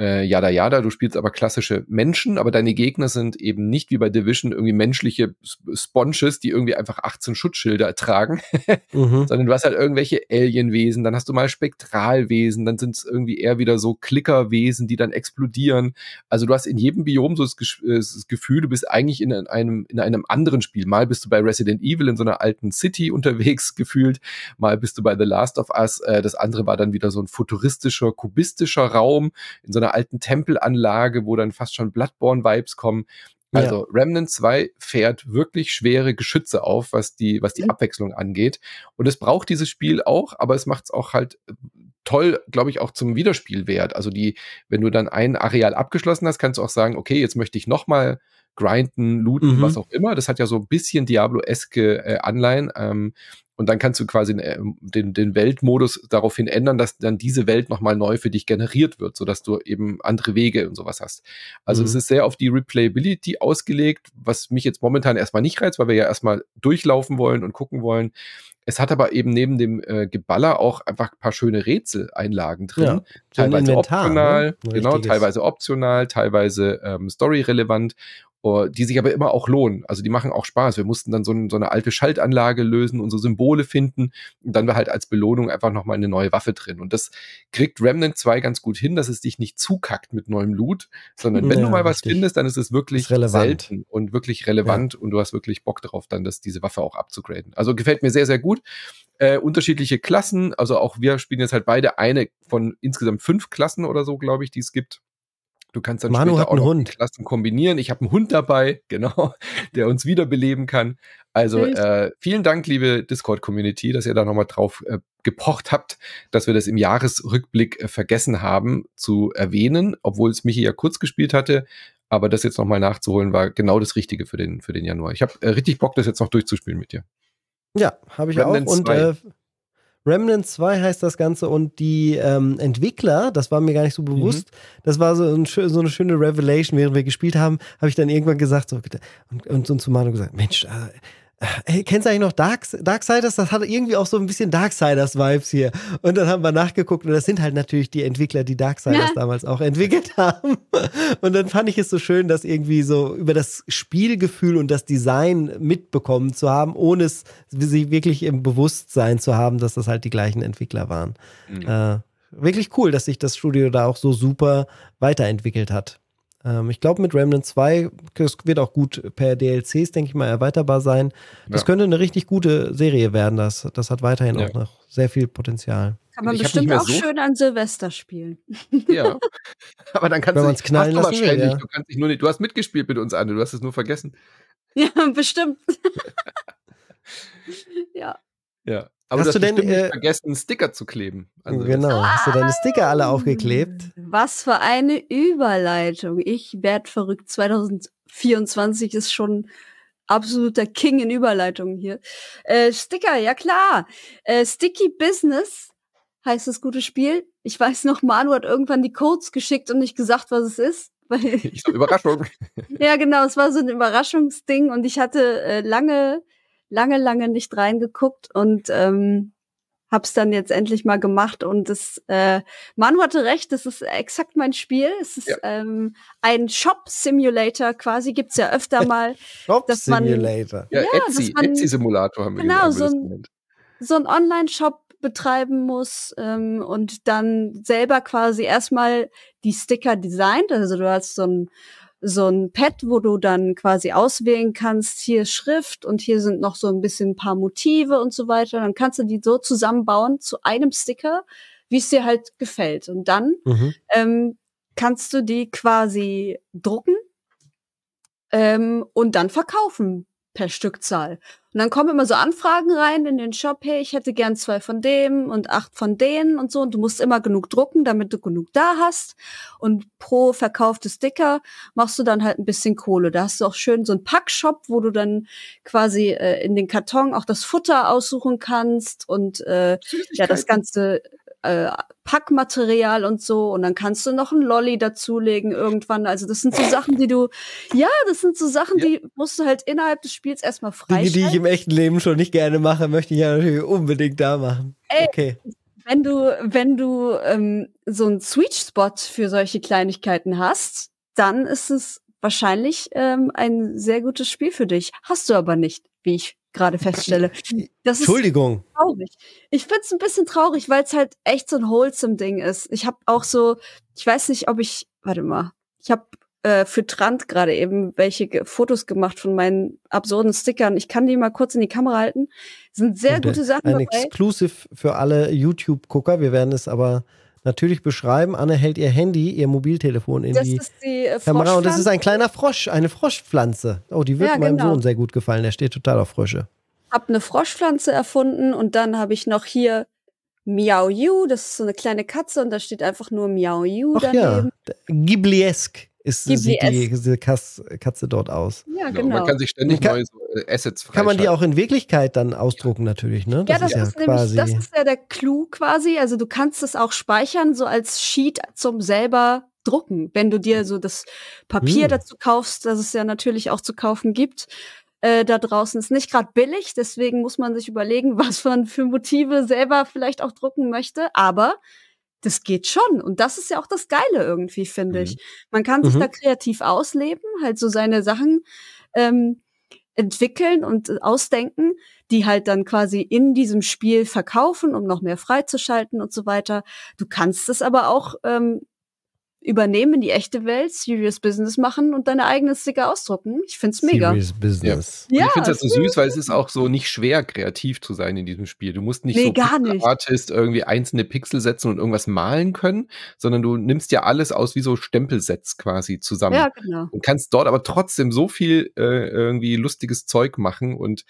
äh, jada jada, du spielst aber klassische Menschen, aber deine Gegner sind eben nicht wie bei Division irgendwie menschliche Sponges, die irgendwie einfach 18 Schutzschilder ertragen, Mhm. sondern du hast halt irgendwelche Alienwesen, dann hast du mal Spektralwesen, dann sind es irgendwie eher wieder so Klickerwesen, die dann explodieren. Also du hast in jedem Biom so das, äh, das Gefühl, du bist eigentlich in einem, in einem anderen Spiel. Mal bist du bei Resident Evil in so einer alten City unterwegs gefühlt, mal bist du bei The Last of Us. Äh, das andere war dann wieder so ein futuristischer, kubistischer Raum in so einer alten Tempelanlage, wo dann fast schon Bloodborne-Vibes kommen. Ja. Also Remnant 2 fährt wirklich schwere Geschütze auf, was die, was die Mhm. Abwechslung angeht. Und es braucht dieses Spiel auch, aber es macht es auch halt äh, toll, glaube ich, auch zum Wiederspielwert. Also die, wenn du dann ein Areal abgeschlossen hast, kannst du auch sagen, okay, jetzt möchte ich noch mal grinden, looten, Mhm. was auch immer. Das hat ja so ein bisschen Diablo-eske äh, Anleihen. Ähm, und dann kannst du quasi äh, den, den Weltmodus daraufhin ändern, dass dann diese Welt nochmal neu für dich generiert wird, sodass du eben andere Wege und sowas hast. Also Mhm. es ist sehr auf die Replayability ausgelegt, was mich jetzt momentan erstmal nicht reizt, weil wir ja erstmal durchlaufen wollen und gucken wollen. Es hat aber eben neben dem äh, Geballer auch einfach ein paar schöne Rätseleinlagen drin. Ja, teilweise Inventar, optional, ne? Genau, teilweise optional, teilweise ähm, storyrelevant. Oh, die sich aber immer auch lohnen. Also die machen auch Spaß. Wir mussten dann so, ein, so eine alte Schaltanlage lösen, unsere Symbole finden und dann war halt als Belohnung einfach nochmal eine neue Waffe drin. Und das kriegt Remnant 2 ganz gut hin, dass es dich nicht zukackt mit neuem Loot, sondern wenn ja, du mal was richtig. findest, dann ist es wirklich ist selten und wirklich relevant ja. und du hast wirklich Bock darauf, dann das, diese Waffe auch abzugraden. Also gefällt mir sehr, sehr gut. Äh, unterschiedliche Klassen, also auch wir spielen jetzt halt beide eine von insgesamt fünf Klassen oder so, glaube ich, die es gibt. Du kannst dann Manu später auch noch Hund. Klassen kombinieren. Ich habe einen Hund dabei, genau, der uns wiederbeleben kann. Also äh, vielen Dank, liebe Discord-Community, dass ihr da nochmal drauf äh, gepocht habt, dass wir das im Jahresrückblick äh, vergessen haben zu erwähnen, obwohl es Michi ja kurz gespielt hatte. Aber das jetzt nochmal nachzuholen, war genau das Richtige für den, für den Januar. Ich habe äh, richtig Bock, das jetzt noch durchzuspielen mit dir. Ja, habe ich Remnant auch. Und Remnant 2 heißt das Ganze und die ähm, Entwickler, das war mir gar nicht so bewusst, mhm. das war so, ein, so, eine schöne Revelation, während wir gespielt haben, habe ich dann irgendwann gesagt, so, und, und, und zu Manu gesagt, Mensch, äh, Hey, kennst du eigentlich noch Dark, Darksiders? Das hat irgendwie auch so ein bisschen Darksiders-Vibes hier. Und dann haben wir nachgeguckt und das sind halt natürlich die Entwickler, die Darksiders ja. damals auch entwickelt haben. Und dann fand ich es so schön, das irgendwie so über das Spielgefühl und das Design mitbekommen zu haben, ohne es sie wirklich im Bewusstsein zu haben, dass das halt die gleichen Entwickler waren. Mhm. Äh, wirklich cool, dass sich das Studio da auch so super weiterentwickelt hat. Ähm, ich glaube, mit Remnant 2, das wird auch gut per DLCs, denke ich mal, erweiterbar sein. Das ja. könnte eine richtig gute Serie werden. Das, das hat weiterhin ja. auch noch sehr viel Potenzial. Kann man ich bestimmt auch so schön an Silvester spielen. Ja. Aber dann kannst Wenn du es knallen lassen will, ja. du, kannst dich nur nicht, du hast mitgespielt mit uns, Anne, du hast es nur vergessen. Ja, bestimmt. ja. Ja. Aber hast du, denn äh, vergessen, Sticker zu kleben? Also genau, hast du deine Sticker alle aufgeklebt? Was für eine Überleitung. Ich werd verrückt. 2024 ist schon absoluter King in Überleitungen hier. Äh, Sticker, ja klar. Äh, Sticky Business heißt das gute Spiel. Ich weiß noch, Manu hat irgendwann die Codes geschickt und nicht gesagt, was es ist. ich so, Überraschung. ja, genau, es war so ein Überraschungsding und ich hatte äh, lange lange, lange nicht reingeguckt und ähm, hab's dann jetzt endlich mal gemacht und das äh, Manu hatte recht, das ist exakt mein Spiel. Es ist ja. ähm, ein Shop Simulator quasi gibt's ja öfter mal, Shop man Simulator. Ja, ja Etsy, man, Etsy Simulator haben wir genau so ein, so ein Online Shop betreiben muss ähm, und dann selber quasi erstmal die Sticker designt. Also du hast so ein so ein Pad, wo du dann quasi auswählen kannst, hier Schrift und hier sind noch so ein bisschen ein paar Motive und so weiter. Dann kannst du die so zusammenbauen zu einem Sticker, wie es dir halt gefällt. Und dann mhm. ähm, kannst du die quasi drucken ähm, und dann verkaufen per Stückzahl. Und dann kommen immer so Anfragen rein in den Shop, hey, ich hätte gern zwei von dem und acht von denen und so. Und du musst immer genug drucken, damit du genug da hast. Und pro verkaufte Sticker machst du dann halt ein bisschen Kohle. Da hast du auch schön so einen Packshop, wo du dann quasi äh, in den Karton auch das Futter aussuchen kannst und äh, ja das ganze äh, Packmaterial und so und dann kannst du noch ein Lolly dazulegen irgendwann. Also das sind so Sachen, die du, ja, das sind so Sachen, ja. die musst du halt innerhalb des Spiels erstmal freischalten. Die, die ich im echten Leben schon nicht gerne mache, möchte ich ja natürlich unbedingt da machen. Ey, okay. Wenn du, wenn du ähm, so einen Sweet Spot für solche Kleinigkeiten hast, dann ist es wahrscheinlich ähm, ein sehr gutes Spiel für dich. Hast du aber nicht, wie ich gerade feststelle. Das Entschuldigung. Ist traurig. Ich finde es ein bisschen traurig, weil es halt echt so ein wholesome Ding ist. Ich habe auch so, ich weiß nicht, ob ich, warte mal, ich habe äh, für Trant gerade eben welche Fotos gemacht von meinen absurden Stickern. Ich kann die mal kurz in die Kamera halten. sind sehr Und gute Sachen ein dabei. Exclusive für alle YouTube-Gucker. Wir werden es aber natürlich beschreiben. Anne hält ihr Handy, ihr Mobiltelefon in das die, die äh, Kamera und das ist ein kleiner Frosch, eine Froschpflanze. Oh, die wird ja, meinem genau. Sohn sehr gut gefallen. Der steht total auf Frösche. Hab eine Froschpflanze erfunden und dann habe ich noch hier Miau Yu, das ist so eine kleine Katze und da steht einfach nur Miau Yu Ach daneben. Ja, Ghibliesk ist, sieht die, diese Katze dort aus. Ja, genau. Man kann sich ständig kann, neue äh, Assets Kann man die auch in Wirklichkeit dann ausdrucken natürlich, ne? Das ja, das ist, ja ist quasi nämlich, das ist ja der Clou quasi. Also du kannst es auch speichern, so als Sheet zum selber drucken. Wenn du dir so das Papier hm. dazu kaufst, das es ja natürlich auch zu kaufen gibt, äh, da draußen ist nicht gerade billig, deswegen muss man sich überlegen, was man für Motive selber vielleicht auch drucken möchte. Aber das geht schon. Und das ist ja auch das Geile irgendwie, finde Mhm. ich. Man kann sich Mhm. da kreativ ausleben, halt so seine Sachen ähm, entwickeln und äh, ausdenken, die halt dann quasi in diesem Spiel verkaufen, um noch mehr freizuschalten und so weiter. Du kannst es aber auch ähm, übernehmen in die echte Welt, Serious Business machen und deine eigenen Sticker ausdrucken. Ich find's mega. Serious Business. Und Ja, ich finde es halt so süß, weil es ist auch so nicht schwer, kreativ zu sein in diesem Spiel. Du musst nicht Nee, so gar nicht. Artist irgendwie einzelne Pixel setzen und irgendwas malen können, sondern du nimmst ja alles aus wie so Stempelsets quasi zusammen. Ja, genau. und kannst dort aber trotzdem so viel äh, irgendwie lustiges Zeug machen und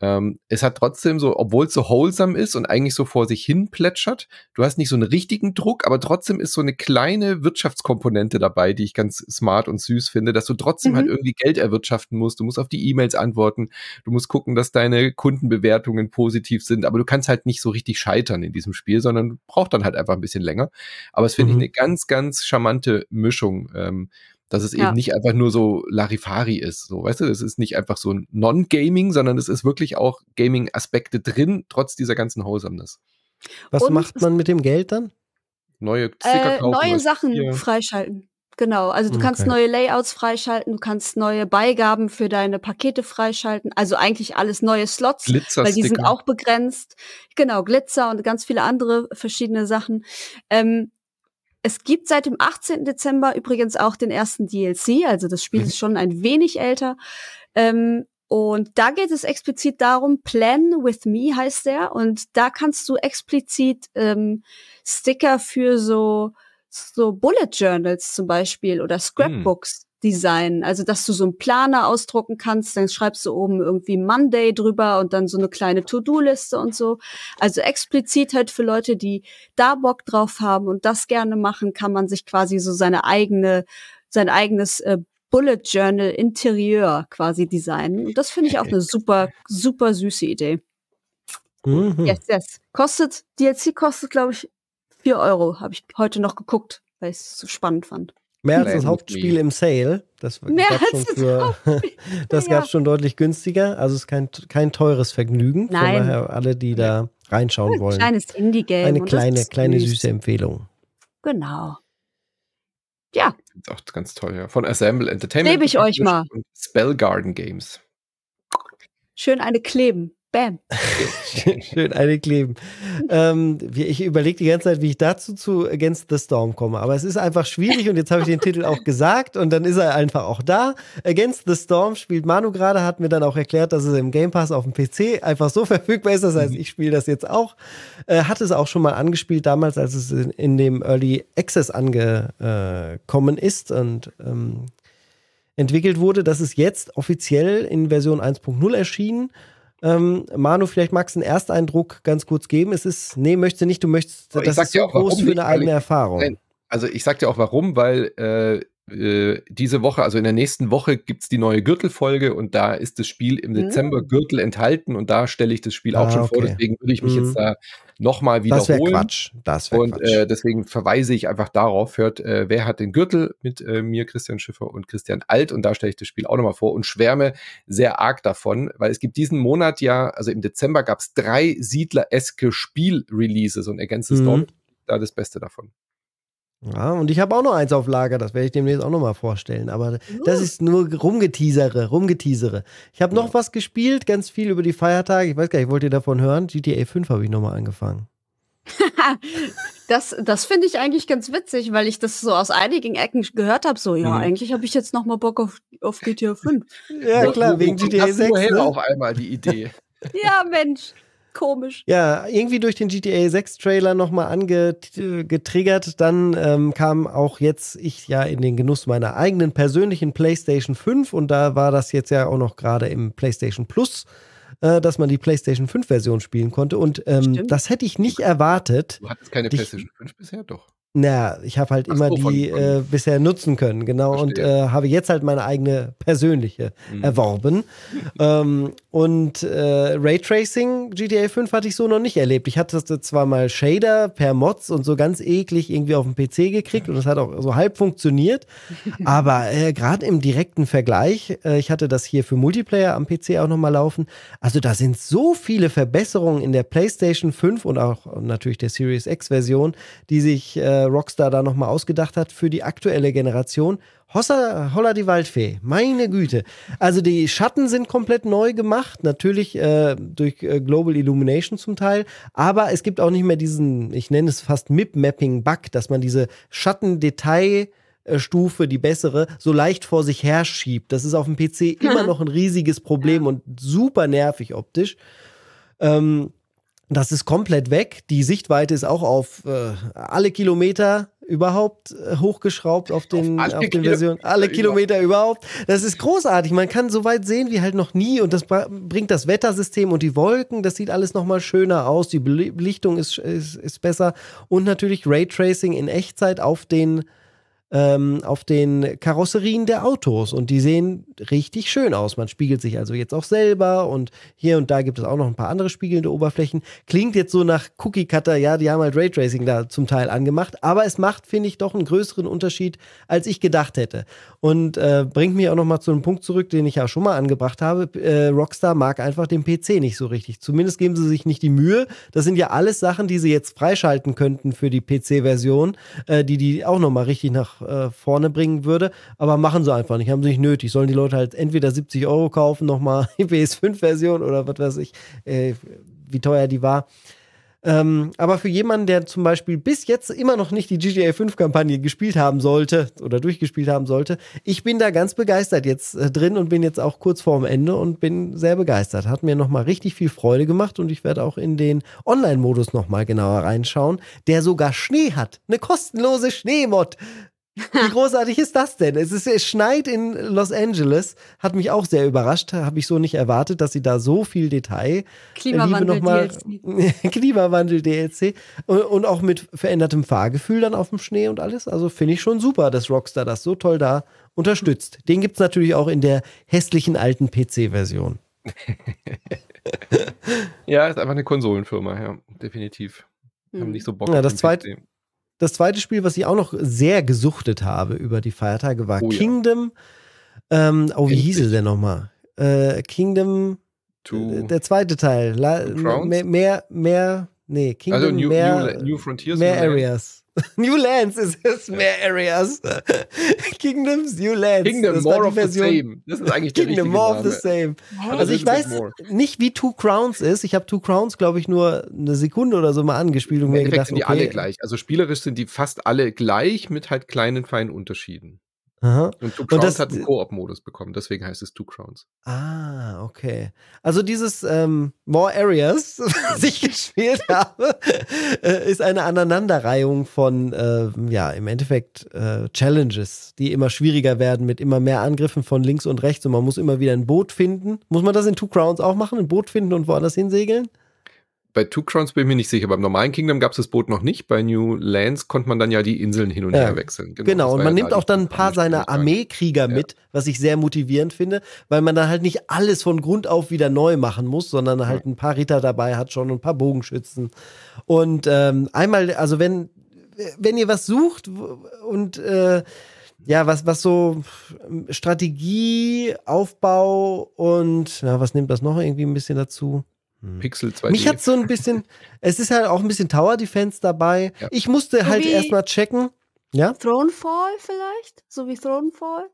ähm, es hat trotzdem so, obwohl es so wholesome ist und eigentlich so vor sich hin plätschert, du hast nicht so einen richtigen Druck, aber trotzdem ist so eine kleine Wirtschaftskomponente dabei, die ich ganz smart und süß finde, dass du trotzdem Mhm. halt irgendwie Geld erwirtschaften musst. Du musst auf die E-Mails antworten, du musst gucken, dass deine Kundenbewertungen positiv sind, aber du kannst halt nicht so richtig scheitern in diesem Spiel, sondern braucht dann halt einfach ein bisschen länger. Aber es finde Mhm. ich eine ganz, ganz charmante Mischung. Ähm, dass es Ja. eben nicht einfach nur so Larifari ist. So, weißt du, es ist nicht einfach so ein Non-Gaming, sondern es ist wirklich auch Gaming-Aspekte drin, trotz dieser ganzen Wholesomeness. Was Und macht man mit dem Geld dann? Neue Sticker Äh, kaufen. neue Sachen Papier. freischalten. Genau, also du kannst Okay. neue Layouts freischalten, du kannst neue Beigaben für deine Pakete freischalten, also eigentlich alles neue Slots, weil die sind auch begrenzt. Genau, Glitzer und ganz viele andere verschiedene Sachen. Ähm, es gibt seit dem 18. Dezember übrigens auch den ersten DLC, also das Spiel Mhm. ist schon ein wenig älter. Ähm, und da geht es explizit darum, Plan with Me heißt der. Und da kannst du explizit ähm, Sticker für so, so Bullet Journals zum Beispiel oder Scrapbooks designen. Also, dass du so einen Planer ausdrucken kannst, dann schreibst du oben irgendwie Monday drüber und dann so eine kleine To-Do-Liste und so. Also explizit halt für Leute, die da Bock drauf haben und das gerne machen, kann man sich quasi so seine eigene, sein eigenes äh, Bullet Journal Interieur quasi designen. Und das finde ich auch eine super, super süße Idee. Mhm. Yes, yes. Kostet, DLC kostet, glaube ich, 4 Euro. Habe ich heute noch geguckt, weil ich es so spannend fand. Mehr als Plan das Hauptspiel im Sale. Das Mehr gab's schon für, das gab's schon deutlich günstiger. Also es ist kein, kein teures Vergnügen. Nein. Von daher alle, die da reinschauen Ein wollen. kleines Indie-Game. Eine kleine, kleine süß. süße Empfehlung. Genau. Ja, Ist auch ganz toll, ja. Von Assemble Entertainment. Gebe ich euch mal. Und Spell Garden Games. schön eine kleben. Bam. Schön eine kleben. ähm, ich überlege die ganze Zeit, wie ich dazu zu Against the Storm komme. Aber es ist einfach schwierig und jetzt habe ich den Titel auch gesagt und dann ist er einfach auch da. Against the Storm spielt Manu gerade, hat mir dann auch erklärt, dass es im Game Pass auf dem PC einfach so verfügbar ist. Das heißt, ich spiele das jetzt auch. Äh, hatte es auch schon mal angespielt damals, als es in, in dem Early Access angekommen ist und ähm, entwickelt wurde. Das ist jetzt offiziell in Version 1.0 erschienen. Ähm, Manu, vielleicht magst du einen Ersteindruck ganz kurz geben. Es ist, nee, möchtest du nicht, du möchtest, Aber das ist so auch, groß für eine eigene Erfahrung. Nein, Also ich sag dir auch warum, weil äh, äh, diese Woche, also in der nächsten Woche gibt's die neue Gürtelfolge und da ist das Spiel im Dezember Gürtel enthalten und da stelle ich das Spiel auch Ah, schon vor. okay. Deswegen würde ich mich Mhm. jetzt da nochmal das wäre wiederholen. Quatsch. Das wäre Und Quatsch. äh, deswegen verweise ich einfach darauf, hört, äh, wer hat den Gürtel mit äh, mir, Christian Schiffer und Christian Alt. Und da stelle ich das Spiel auch nochmal vor und schwärme sehr arg davon, weil es gibt diesen Monat ja, also im Dezember gab es drei Siedler-eske Spiel-Releases und Against the Mhm. Storm, da das Beste davon. Ja, und ich habe auch noch eins auf Lager, das werde ich demnächst auch noch mal vorstellen. Aber das Uh. ist nur rumgeteasere, rumgeteasere. Ich habe noch was gespielt, ganz viel über die Feiertage. Ich weiß gar nicht, wollt ihr davon hören? GTA 5 habe ich noch mal angefangen. Das, das finde ich eigentlich ganz witzig, weil ich das so aus einigen Ecken gehört habe. So, ja, Mhm. eigentlich habe ich jetzt noch mal Bock auf, auf GTA 5. Ja, klar, wegen GTA das 6. nur her Ne? auf einmal die Idee. ja, Mensch, komisch. Ja, irgendwie durch den GTA 6 Trailer nochmal angetriggert. Dann ähm, kam auch jetzt ich ja in den Genuss meiner eigenen persönlichen PlayStation 5 und da war das jetzt ja auch noch gerade im PlayStation Plus, äh, dass man die PlayStation 5 Version spielen konnte. Und ähm, das hätte ich nicht erwartet. Du hattest keine Dich- PlayStation 5 bisher? Doch. Na, ich habe halt Ach immer so, die äh, bisher nutzen können, genau. Und Verstehe. äh, habe jetzt halt meine eigene persönliche Mhm. erworben. ähm, und äh, Raytracing GTA 5 hatte ich so noch nicht erlebt. Ich hatte zwar mal Shader per Mods und so ganz eklig irgendwie auf dem PC gekriegt und das hat auch so halb funktioniert. Aber äh, gerade im direkten Vergleich, äh, ich hatte das hier für Multiplayer am PC auch nochmal laufen. Also da sind so viele Verbesserungen in der PlayStation 5 und auch natürlich der Series X-Version, die sich äh, Rockstar da nochmal ausgedacht hat für die aktuelle Generation. Hossa, holla die Waldfee, meine Güte. Also die Schatten sind komplett neu gemacht, natürlich äh, durch äh, Global Illumination zum Teil, aber es gibt auch nicht mehr diesen, ich nenne es fast MIP-Mapping-Bug, dass man diese Schattendetail Stufe, die bessere, so leicht vor sich her schiebt. Das ist auf dem PC immer noch ein riesiges Problem und super nervig optisch. Ähm, das ist komplett weg. Die Sichtweite ist auch auf äh, alle Kilometer überhaupt äh, hochgeschraubt auf den, Auf alle auf den Kilometer Versionen. Alle Kilometer überhaupt. Das ist großartig. Man kann so weit sehen wie halt noch nie und das bringt das Wettersystem und die Wolken. Das sieht alles nochmal schöner aus. Die Beli- Belichtung ist, ist, ist besser und natürlich Raytracing in Echtzeit auf den ähm, auf den Karosserien der Autos und die sehen richtig schön aus. Man spiegelt sich also jetzt auch selber und hier und da gibt es auch noch ein paar andere spiegelnde Oberflächen. Klingt jetzt so nach Cookie Cutter, ja, die haben halt Raytracing da zum Teil angemacht, aber es macht, finde ich, doch einen größeren Unterschied, als ich gedacht hätte. Und äh, bringt mich auch noch mal zu einem Punkt zurück, den ich ja schon mal angebracht habe. Äh, Rockstar mag einfach den PC nicht so richtig. Zumindest geben sie sich nicht die Mühe. Das sind ja alles Sachen, die sie jetzt freischalten könnten für die PC-Version, äh, die die auch noch mal richtig nach äh, vorne bringen würde. Aber machen sie einfach nicht, haben sie nicht nötig. Sollen die Leute halt entweder 70 Euro kaufen, noch mal die PS5-Version oder was weiß ich, äh, wie teuer die war. Ähm, aber für jemanden, der zum Beispiel bis jetzt immer noch nicht die GTA 5-Kampagne gespielt haben sollte oder durchgespielt haben sollte, ich bin da ganz begeistert jetzt äh, drin und bin jetzt auch kurz vorm Ende und bin sehr begeistert. Hat mir nochmal richtig viel Freude gemacht und ich werde auch in den Online-Modus nochmal genauer reinschauen, der sogar Schnee hat. Eine kostenlose Schneemod. Wie großartig ist das denn? Es, ist, es schneit in Los Angeles, hat mich auch sehr überrascht, habe ich so nicht erwartet, dass sie da so viel Detail Klimawandel Liebe nochmal- DLC. Klimawandel DLC und, und auch mit verändertem Fahrgefühl dann auf dem Schnee und alles. Also finde ich schon super, dass Rockstar das so toll da unterstützt. Den gibt es natürlich auch in der hässlichen alten PC-Version. Ja, ist einfach eine Konsolenfirma, ja, definitiv. Haben Hm. nicht so Bock Ja, auf das zweite- PC. Das zweite Spiel, was ich auch noch sehr gesuchtet habe über die Feiertage, war Oh ja. Kingdom. Ähm, oh, wie Endlich. hieß es denn nochmal? Äh, Kingdom, To, äh, der zweite Teil. La, Two mehr, mehr, mehr, nee, Kingdom, also New, mehr, New, New Frontiers. mehr. Areas. New Lands ist es, mehr Areas. Kingdoms, New Lands. Kingdom, Das more of the Version- same. Das ist eigentlich der Kingdom, more of the Name. same. Hä? Also ich weiß Moore. nicht, wie Two Crowns ist. Ich habe Two Crowns, glaube ich, nur eine Sekunde oder so mal angespielt und Im mir gedacht, sind die okay. alle gleich. Also spielerisch sind die fast alle gleich mit halt kleinen, feinen Unterschieden. Aha. Und Two Und Crowns das- hat einen Koop-Modus bekommen, deswegen heißt es Two Crowns. Ah, okay. Also dieses ähm, More Areas, was ich gespielt habe, äh, ist eine Aneinanderreihung von, äh, ja, im Endeffekt äh, Challenges, die immer schwieriger werden mit immer mehr Angriffen von links und rechts und man muss immer wieder ein Boot finden. Muss man das in Two Crowns auch machen? Ein Boot finden und woanders hinsegeln? Bei Two Crowns bin ich mir nicht sicher. Beim normalen Kingdom gab es das Boot noch nicht. Bei New Lands konnte man dann ja die Inseln hin und Ja, her wechseln. Genau, das und man ja nimmt auch dann ein paar seiner. Armeekrieger Ja. mit, was ich sehr motivierend finde, weil man dann halt nicht alles von Grund auf wieder neu machen muss, sondern halt ein paar Ritter dabei hat schon und ein paar Bogenschützen. Und ähm, einmal, also wenn, wenn ihr was sucht und äh, ja, was, was so Strategie, Aufbau und ja, was nimmt das noch irgendwie ein bisschen dazu? Pixel 2D. Mich hat so ein bisschen, es ist halt auch ein bisschen Tower Defense dabei. Ja. Ich musste So halt erstmal checken. Ja, Thronefall vielleicht? So wie Thronefall?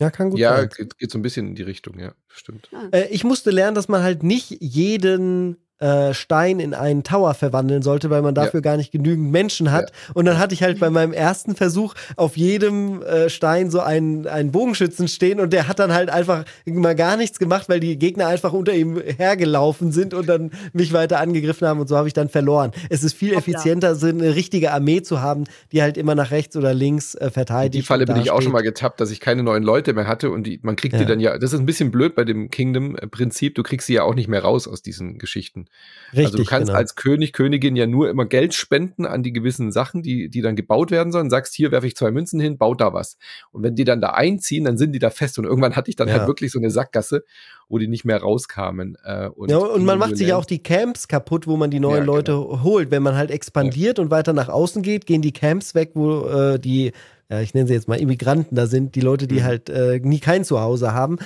ja, kann gut ja, sein. geht, geht so ein bisschen in die Richtung, ja, stimmt. Äh, ich musste lernen, dass man halt nicht jeden äh, Stein in einen Tower verwandeln sollte, weil man dafür gar nicht genügend Menschen hat. Und dann hatte ich halt bei meinem ersten Versuch auf jedem äh, Stein so einen, einen Bogenschützen stehen und der hat dann halt einfach mal gar nichts gemacht, weil die Gegner einfach unter ihm hergelaufen sind und dann mich weiter angegriffen haben und so habe ich dann verloren. Es ist viel Hoppla. effizienter, so eine richtige Armee zu haben, die halt immer nach rechts oder links äh, In verteidigt. die Falle bin ich auch schon mal getappt, dass ich keine neuen Leute mehr hatte und die, man kriegt Ja. die dann ja, das ist ein bisschen blöd bei dem Kingdom-Prinzip, du kriegst sie ja auch nicht mehr raus aus diesen Geschichten. Richtig, also du kannst genau. als König, Königin ja nur immer Geld spenden an die gewissen Sachen, die, die dann gebaut werden sollen. Sagst, hier werfe ich zwei Münzen hin, baut da was. Und wenn die dann da einziehen, dann sind die da fest. Und irgendwann hatte ich dann halt ja. halt wirklich so eine Sackgasse, wo die nicht mehr rauskamen. Äh, und ja, und man macht sich auch die Camps kaputt, wo man die neuen ja, Leute genau. holt. Wenn man halt expandiert und weiter nach außen geht, gehen die Camps weg, wo äh, die, ja, ich nenne sie jetzt mal Immigranten da sind, die Leute, die mhm. halt äh, nie kein Zuhause haben.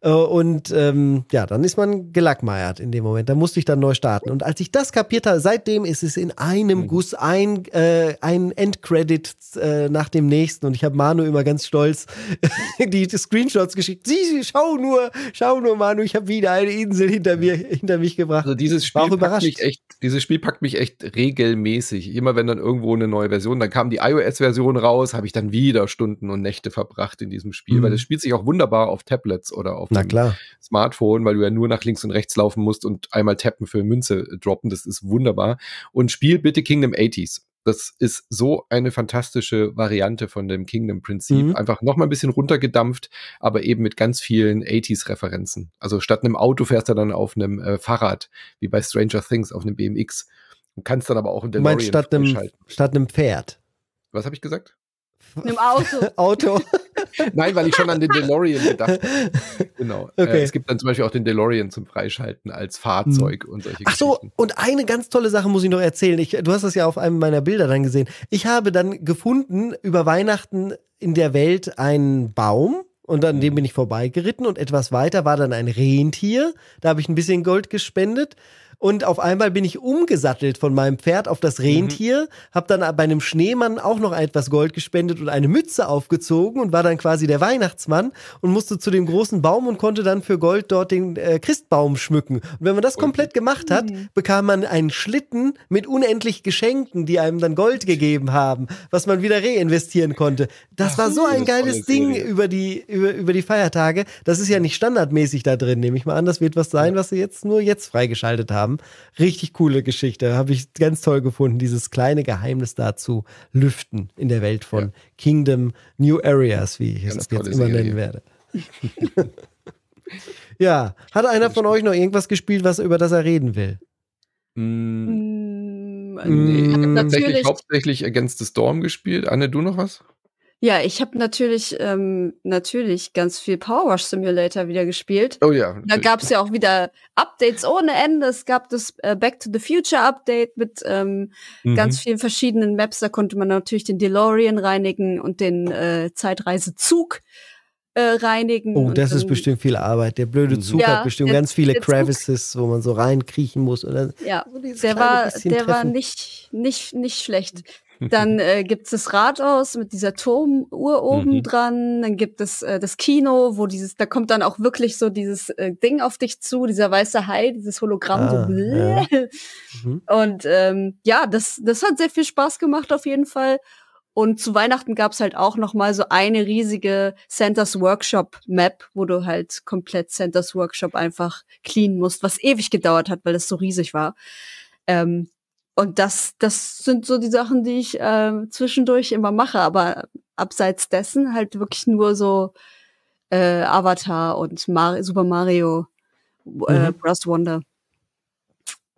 Äh, und ähm, ja, dann ist man gelackmeiert in dem Moment. Da musste ich dann neu starten. Und als ich das kapiert habe, seitdem ist es in einem mhm. Guss ein, äh, ein Endcredit äh, nach dem nächsten. Und ich habe Manu immer ganz stolz die, die, Screenshots geschickt. Sie, sie, schau nur, schau nur, Manu, ich habe wieder eine Insel hinter mir, hinter mich gebracht. Also dieses Spiel packt mich echt, dieses Spiel packt mich echt regelmäßig. Immer wenn dann irgendwo eine neue Version, dann kam die iOS-Version raus, habe ich dann wieder Stunden und Nächte verbracht in diesem Spiel, mhm. weil das spielt sich auch wunderbar auf Tablets oder auf na klar. Smartphone, weil du ja nur nach links und rechts laufen musst und einmal tappen für Münze droppen. Das ist wunderbar. Und spiel bitte Kingdom 80s. Das ist so eine fantastische Variante von dem Kingdom-Prinzip. Mhm. Einfach noch mal ein bisschen runtergedampft, aber eben mit ganz vielen 80s-Referenzen. Also statt einem Auto fährst du dann auf einem äh, Fahrrad, wie bei Stranger Things, auf einem BMX. Und kannst dann aber auch in der DeLorean statt einem, statt einem Pferd. Was habe ich gesagt? Einem Auto. Auto. Nein, weil ich schon an den DeLorean gedacht habe. Genau. Äh, okay. Äh, es gibt dann zum Beispiel auch den DeLorean zum Freischalten als Fahrzeug hm. und solche Ach so, und eine ganz tolle Sache muss ich noch erzählen. Ich, du hast das ja auf einem meiner Bilder dann gesehen. Ich habe dann gefunden, über Weihnachten in der Welt einen Baum. Und an dem hm. bin ich vorbeigeritten und etwas weiter war dann ein Rentier. Da habe ich ein bisschen Gold gespendet. Und auf einmal bin ich umgesattelt von meinem Pferd auf das Rentier, mhm. habe dann bei einem Schneemann auch noch etwas Gold gespendet und eine Mütze aufgezogen und war dann quasi der Weihnachtsmann und musste zu dem großen Baum und konnte dann für Gold dort den äh, Christbaum schmücken. Und wenn man das komplett gemacht hat, mhm. bekam man einen Schlitten mit unendlich Geschenken, die einem dann Gold gegeben haben, was man wieder reinvestieren konnte. Das Ach, war so ein geiles Ding über die, über, über die Feiertage. Das ist ja nicht standardmäßig da drin, nehme ich mal an. Das wird was sein, was sie jetzt nur jetzt freigeschaltet haben haben. Richtig coole Geschichte. Habe ich ganz toll gefunden, dieses kleine Geheimnis dazu lüften in der Welt von ja. Kingdom New Areas, wie ich es jetzt immer Serie. nennen werde. ja, hat einer von euch noch irgendwas gespielt, was über das er reden will? Mm, nee, ich habe tatsächlich hauptsächlich Against the Storm gespielt. Anne, du noch was? Ja, ich habe natürlich ähm, natürlich ganz viel Power Wash Simulator wieder gespielt. Oh ja. Da gab es ja auch wieder Updates ohne Ende. Es gab das äh, Back to the Future Update mit ähm, mhm. ganz vielen verschiedenen Maps. Da konnte man natürlich den DeLorean reinigen und den äh, Zeitreisezug äh, reinigen. Oh, das ist bestimmt viel Arbeit. Der blöde mhm. Zug ja, hat bestimmt ganz viele Crevices, Zug. wo man so reinkriechen muss. Oder ja, der war, der war nicht, nicht, nicht schlecht. Dann äh, gibt es das Rathaus mit dieser Turmuhr oben mhm. dran. Dann gibt es äh, das Kino, wo dieses, da kommt dann auch wirklich so dieses äh, Ding auf dich zu, dieser weiße Hai, dieses Hologramm. Ah, so ja. mhm. Und ähm, ja, das, das hat sehr viel Spaß gemacht auf jeden Fall. Und zu Weihnachten gab's halt auch noch mal so eine riesige Santa's Workshop Map, wo du halt komplett Santa's Workshop einfach cleanen musst, was ewig gedauert hat, weil es so riesig war. Ähm, und das, das sind so die Sachen, die ich äh, zwischendurch immer mache, aber abseits dessen halt wirklich nur so äh, Avatar und Mar Super Mario äh, mhm. Bros. Wonder.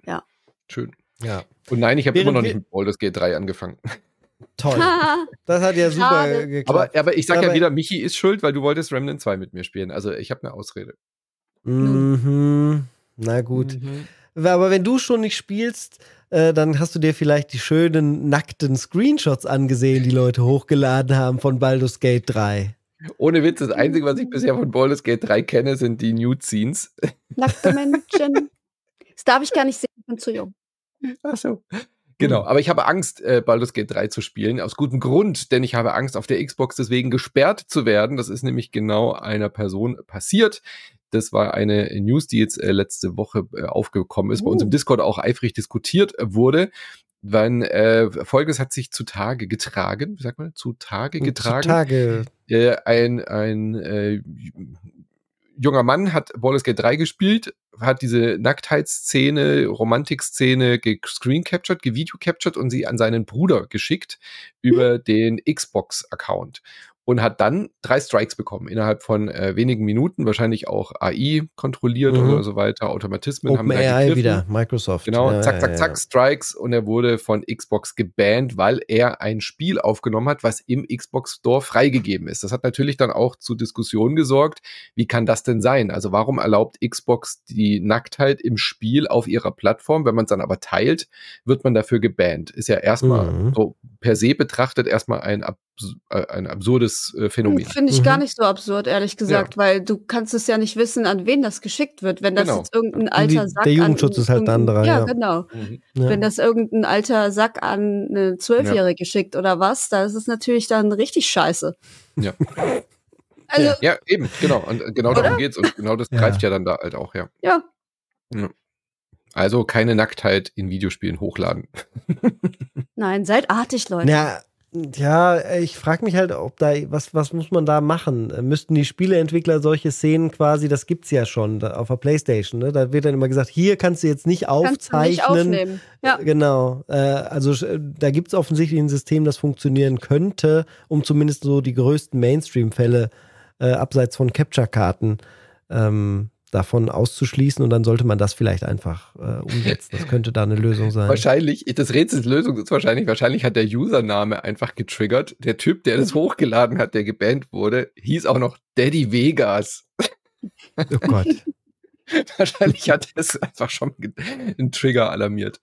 Ja. Schön. Ja. Und nein, ich habe immer noch nicht mit Baldur's Gate 3 angefangen. Toll. Das hat ja super Schade. geklappt. Aber, aber ich sag aber ja wieder, Michi ist schuld, weil du wolltest Remnant 2 mit mir spielen. Also ich habe eine Ausrede. Mhm. Na gut. Mhm. Aber wenn du schon nicht spielst, äh, dann hast du dir vielleicht die schönen nackten Screenshots angesehen, die Leute hochgeladen haben von Baldur's Gate 3. Ohne Witz, das Einzige, was ich bisher von Baldur's Gate 3 kenne, sind die Nude Scenes. Nackte Menschen. Das darf ich gar nicht sehen, ich bin zu jung. Ach so. Genau, aber ich habe Angst, äh, Baldur's Gate 3 zu spielen, aus gutem Grund, denn ich habe Angst, auf der Xbox deswegen gesperrt zu werden. Das ist nämlich genau einer Person passiert. Das war eine News, die jetzt äh, letzte Woche äh, aufgekommen ist, uh. bei uns im uh. Discord auch eifrig diskutiert wurde. Wann äh, Folgendes hat sich zutage getragen, wie sagt man, zutage getragen. Zutage. Äh, ein ein äh, junger Mann hat Baldur's Gate 3 gespielt, hat diese Nacktheitsszene, Romantikszene gescreen-captured, gevideo-captured und sie an seinen Bruder geschickt über den Xbox-Account. Und hat dann drei Strikes bekommen innerhalb von äh, wenigen Minuten, wahrscheinlich auch AI kontrolliert Mhm. oder so weiter, Automatismen haben da OpenAI gegriffen. wieder, Microsoft. Genau, Ja, zack, ja, zack, ja. zack, Strikes und er wurde von Xbox gebannt, weil er ein Spiel aufgenommen hat, was im Xbox Store freigegeben ist. Das hat natürlich dann auch zu Diskussionen gesorgt. Wie kann das denn sein? Also warum erlaubt Xbox die Nacktheit im Spiel auf ihrer Plattform? Wenn man es dann aber teilt, wird man dafür gebannt. Ist ja erstmal Mhm. so per se betrachtet erstmal ein, abs äh, ein absurdes äh, Phänomen. Finde ich Mhm. gar nicht so absurd, ehrlich gesagt, weil du kannst es ja nicht wissen, an wen das geschickt wird. Wenn das Genau. jetzt irgendein alter Die- Sack der Jugendschutz an ist halt ein anderer, Ja, ja. genau. Mhm. Ja. Wenn das irgendein alter Sack an eine Zwölfjährige schickt oder was, da ist es natürlich dann richtig scheiße. Ja. Also, Ja, eben, genau. Und äh, genau darum geht's. Und genau das Ja. greift ja dann da halt auch, ja. ja. Also keine Nacktheit in Videospielen hochladen. Nein, seid artig, Leute. Ja, ja, ich frage mich halt, ob da, was, was muss man da machen? Müssten die Spieleentwickler solche Szenen quasi, das gibt's ja schon da, auf der Playstation, ne? Da wird dann immer gesagt, hier kannst du jetzt nicht Kannst du nicht aufzeichnen. aufnehmen. Ja. Genau. Äh, also äh, da gibt es offensichtlich ein System, das funktionieren könnte, um zumindest so die größten Mainstream-Fälle äh, abseits von Capture-Karten ähm, davon auszuschließen und dann sollte man das vielleicht einfach äh, umsetzen. Das könnte da eine Lösung sein. Wahrscheinlich, das Rätsels Lösung ist wahrscheinlich, wahrscheinlich hat der Username einfach getriggert. Der Typ, der das hochgeladen hat, der gebannt wurde, hieß auch noch Daddy Vegas. Oh Gott. wahrscheinlich hat es einfach schon einen Trigger alarmiert.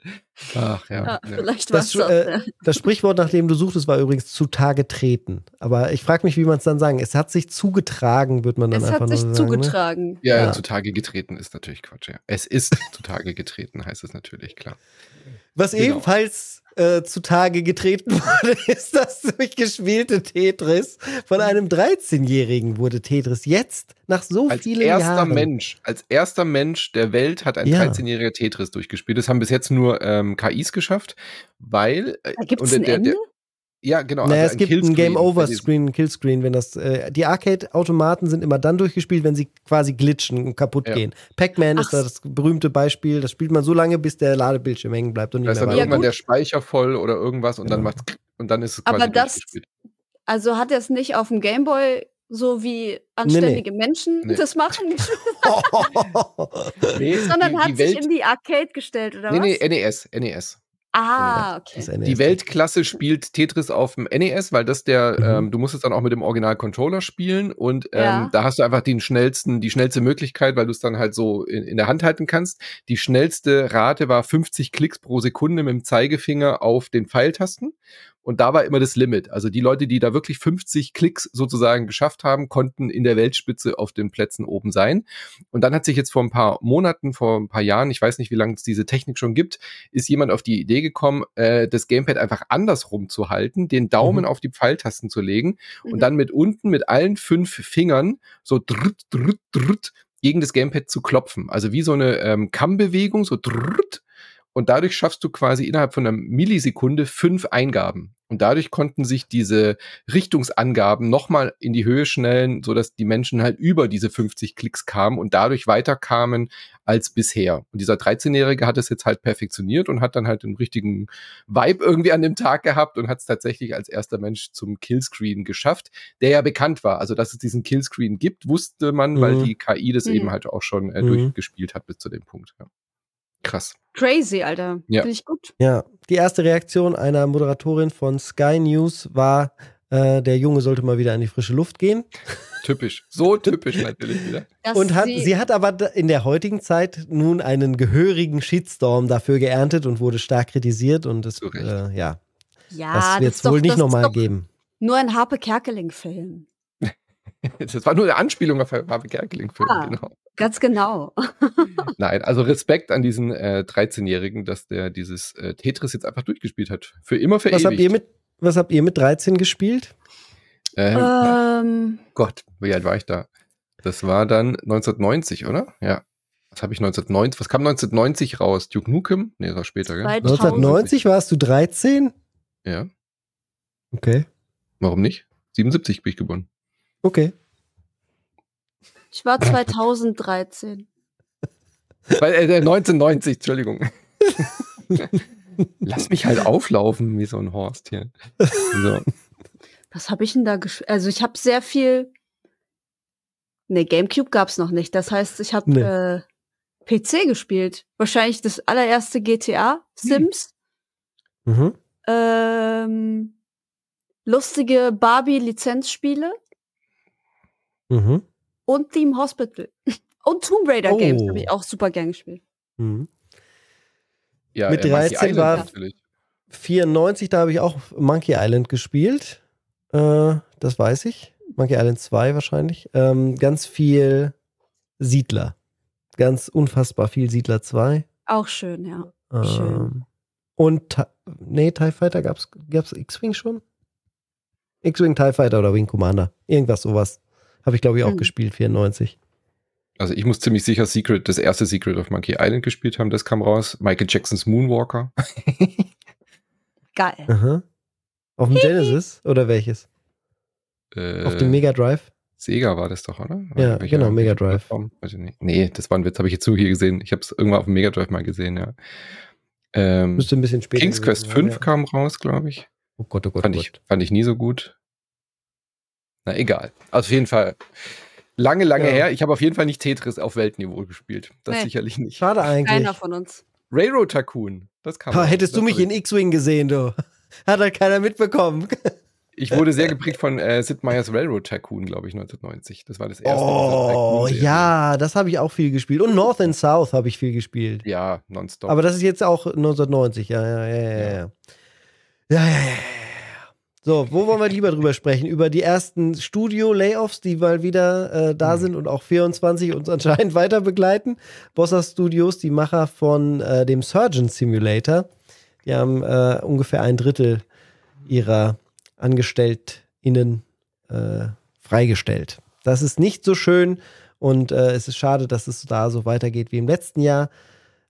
Ach ja. Ja, ja. vielleicht was Das, äh, ja. das Sprichwort, nach dem du suchtest, war übrigens zutage treten. Aber ich frage mich, wie man es dann sagen. Es hat sich zugetragen, wird man dann Es einfach hat sich nur sagen. Ne? zugetragen. Ja, Ja. zutage getreten ist natürlich Quatsch, ja. Es ist zutage getreten, heißt es natürlich, klar. Was Genau. ebenfalls äh, zutage getreten wurde, ist das durchgespielte Tetris. Von einem 13-Jährigen wurde Tetris jetzt nach so Als vielen erster Jahren. Mensch, als erster Mensch der Welt hat ein Ja. 13-jähriger Tetris durchgespielt. Das haben bis jetzt nur ähm, KIs geschafft, weil äh, Da gibt es und ein der- der- Ende? Ja genau. Naja, also es gibt ein Killscreen Game Over Screen, Killscreen, wenn das äh, die Arcade-Automaten sind immer dann durchgespielt, wenn sie quasi glitschen und kaputt Ja. gehen. Pac-Man ist da das berühmte Beispiel. Das spielt man so lange, bis der Ladebildschirm hängen bleibt und Da nicht ist mehr dann Ja, irgendwann gut. der Speicher voll oder irgendwas und dann Ja. macht's und dann ist es Aber quasi das- durchgespielt. Also hat er es nicht auf dem Gameboy so wie anständige Menschen Nee. das machen, Nee, sondern die, hat die sich Welt, in die Arcade gestellt oder nee, was? nee, NES, NES. Ah, okay. NES. Die Weltklasse spielt Tetris auf dem NES, weil das der, Mhm. ähm, du musst es dann auch mit dem Original-Controller spielen und ähm, Ja. da hast du einfach den schnellsten, die schnellste Möglichkeit, weil du es dann halt so in, in der Hand halten kannst. Die schnellste Rate war 50 Klicks pro Sekunde mit dem Zeigefinger auf den Pfeiltasten und da war immer das Limit. Also die Leute, die da wirklich 50 Klicks sozusagen geschafft haben, konnten in der Weltspitze auf den Plätzen oben sein. Und dann hat sich jetzt vor ein paar Monaten, vor ein paar Jahren, ich weiß nicht, wie lange es diese Technik schon gibt, ist jemand auf die Idee gekommen, äh, das Gamepad einfach andersrum zu halten, den Daumen Mhm. auf die Pfeiltasten zu legen Mhm. und dann mit unten mit allen fünf Fingern so drütt, drütt, drütt gegen das Gamepad zu klopfen. Also wie so eine ähm, Kammbewegung, so drütt. Und dadurch schaffst du quasi innerhalb von einer Millisekunde fünf Eingaben. Und dadurch konnten sich diese Richtungsangaben nochmal in die Höhe schnellen, sodass die Menschen halt über diese 50 Klicks kamen und dadurch weiterkamen als bisher. Und dieser 13-Jährige hat es jetzt halt perfektioniert und hat dann halt den richtigen Vibe irgendwie an dem Tag gehabt und hat es tatsächlich als erster Mensch zum Killscreen geschafft, der ja bekannt war. Also, dass es diesen Killscreen gibt, wusste man, weil Mhm. die KI das Mhm. eben halt auch schon äh, Mhm. durchgespielt hat bis zu dem Punkt. Ja. Krass. Crazy, Alter. Ja. Finde ich gut. Ja, die erste Reaktion einer Moderatorin von Sky News war, äh, der Junge sollte mal wieder in die frische Luft gehen. Typisch. So typisch natürlich wieder. Und hat, sie, hat aber in der heutigen Zeit nun einen gehörigen Shitstorm dafür geerntet und wurde stark kritisiert. Und es, äh, ja, ja, das wird es doch- wohl nicht nochmal geben. Nur ein Harpe Kerkeling-Film. Das war nur eine Anspielung auf Harvey Kerkeling-Film. Ah. Genau. Ganz genau. Nein, also Respekt an diesen äh, 13-Jährigen, dass der dieses äh, Tetris jetzt einfach durchgespielt hat. Für immer Was habt, ihr mit, was habt ihr mit 13 gespielt? Ähm, ähm, Gott, wie alt war ich da? Das war dann 1990, oder? Ja. Was habe ich 1990? Was kam 1990 raus? Duke Nukem? Nee, das war später, gell? 2000. 1990 warst du 13? Ja. Okay. Warum nicht? 77 bin ich geboren. Okay. Ich war 2013. Weil, äh, 1990, Entschuldigung. Lass mich halt auflaufen wie so ein Horst hier. So. Was habe ich denn da gespielt? Also ich habe sehr viel. Ne, GameCube gab's noch nicht. Das heißt, ich habe Nee. äh, PC gespielt. Wahrscheinlich das allererste GTA, Sims, Mhm. ähm, lustige Barbie-Lizenzspiele Mhm. Und Theme Hospital. Und Tomb Raider Games Oh. habe ich auch super gern gespielt. Mhm. Ja, Mit äh, Monkey 13 Island war- natürlich. 94, da habe ich auch Monkey Island gespielt. Äh, das weiß ich. Monkey Island 2 wahrscheinlich. Ähm, ganz viel Siedler. Ganz unfassbar viel Siedler 2. Auch schön, ja. Ähm, Schön. Und, nee, TIE Fighter gab's, gab's X-Wing schon? X-Wing, TIE Fighter oder Wing Commander. Irgendwas sowas. Habe ich, glaube ich, auch Hm. gespielt, 94. Also ich muss ziemlich sicher Secret, das erste Secret of Monkey Island gespielt haben, das kam raus. Michael Jacksons Moonwalker. Geil. Aha. Auf dem Genesis oder welches? Äh, Auf dem Mega Drive? Sega war das doch, oder? Ja, Welche- genau, Mega Drive. Ich. Nee, das war ein Witz, habe ich jetzt so hier gesehen. Ich habe es irgendwann auf dem Mega Drive mal gesehen, ja. Ähm, Müsste ein bisschen später. King's Quest sein, 5 ja. kam raus, glaube ich. Oh Gott, oh Gott, Fand oh ich, Gott. fand ich nie so gut. Na, egal. Also auf jeden Fall. Lange, lange Ja. her. Ich habe auf jeden Fall nicht Tetris auf Weltniveau gespielt. Das Nee. sicherlich nicht. Schade eigentlich. Keiner von uns. Railroad Tycoon. Das kam Ha, hättest du mich in X-Wing gesehen, du. Hat halt keiner mitbekommen. Ich wurde sehr geprägt von äh, Sid Meier's Railroad Tycoon, glaube ich, 1990. Das war das erste. Oh, ja, das habe ich auch viel gespielt. Und North and South habe ich viel gespielt. Ja, nonstop. Aber das ist jetzt auch 1990, ja, ja, ja, ja, ja. Ja, ja, ja, ja. So, wo wollen wir lieber drüber sprechen? Über die ersten Studio-Layoffs, die mal wieder äh, da Hm. sind und auch 24 uns anscheinend weiter begleiten. Bossa Studios, die Macher von äh, dem Surgeon Simulator, die haben äh, ungefähr ein Drittel ihrer AngestelltInnen äh, freigestellt. Das ist nicht so schön und äh, es ist schade, dass es da so weitergeht wie im letzten Jahr.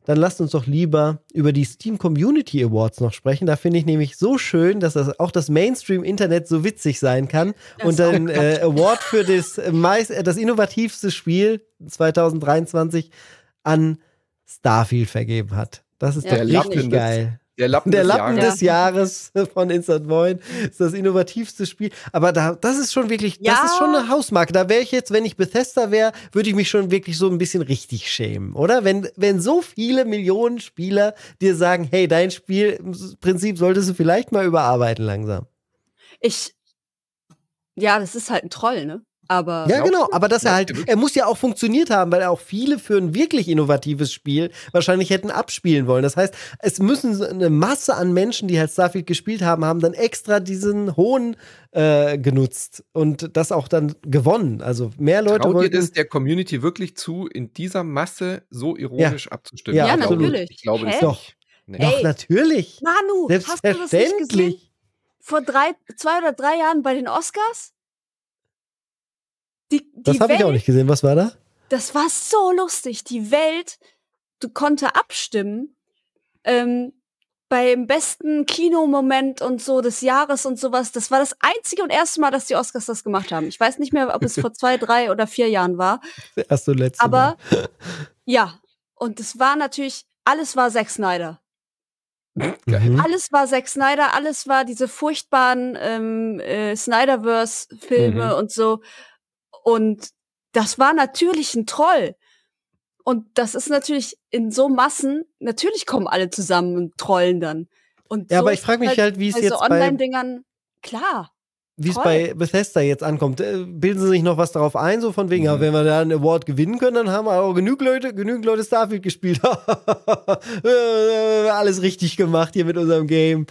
Dann lasst uns doch lieber über die Steam Community Awards noch sprechen. Da finde ich nämlich so schön, dass das auch das Mainstream-Internet so witzig sein kann Das und den äh, Award für das, meist, äh, das innovativste Spiel 2023 an Starfield vergeben hat. Das ist Ja, doch Der richtig geil. Der Lappen, Der des Lappen Jahres. des Jahres von Instant Void ist das innovativste Spiel. Aber da, das ist schon wirklich, das Ja. ist schon eine Hausmarke. Da wäre ich jetzt, wenn ich Bethesda wäre, würde ich mich schon wirklich so ein bisschen richtig schämen, oder? Wenn, wenn so viele Millionen Spieler dir sagen, hey, dein Spielprinzip solltest du vielleicht mal überarbeiten langsam. Ich. Ja, das ist halt ein Troll, ne? Aber. Ja, genau. Aber dass er halt, er muss ja auch funktioniert haben, weil auch viele für ein wirklich innovatives Spiel wahrscheinlich hätten abspielen wollen. Das heißt, es müssen eine Masse an Menschen, die halt Starfield gespielt haben, haben dann extra diesen Hohn äh, genutzt und das auch dann gewonnen. Also mehr Leute Traut ihr wollten. das der Community wirklich zu, in dieser Masse so ironisch abzustimmen? Ja, Ja, natürlich. Ich glaube es Hä? Doch. nicht. Nee. Doch, natürlich. Manu, hast du das nicht gesehen? Vor drei, zwei oder drei Jahren bei den Oscars? Die, die Das habe ich auch nicht gesehen. Was war da? Das war so lustig. Die Welt du konnte abstimmen ähm, beim besten Kinomoment und so des Jahres und sowas. Das war das einzige und erste Mal, dass die Oscars das gemacht haben. Ich weiß nicht mehr, ob es vor zwei, drei oder vier Jahren war. Das erste und letzte. Aber ja, und es war natürlich, alles war Zack Snyder. Mal. Geil. Mhm. Alles war Zack Snyder, alles war diese furchtbaren ähm, äh, Snyderverse-Filme Mhm. und so. Und das war natürlich ein Troll. Und das ist natürlich in so Massen, natürlich kommen alle zusammen und trollen dann. Und Ja, so aber ich frage mich halt, wie es bei jetzt so bei, Online-Dingern, klar. wie es bei Bethesda jetzt ankommt. Äh, Bilden sie sich noch was darauf ein, so von wegen, Mhm. ja, wenn wir da einen Award gewinnen können, dann haben wir auch genug Leute, genügend Leute Starfield gespielt. Äh, Alles richtig gemacht hier mit unserem Game.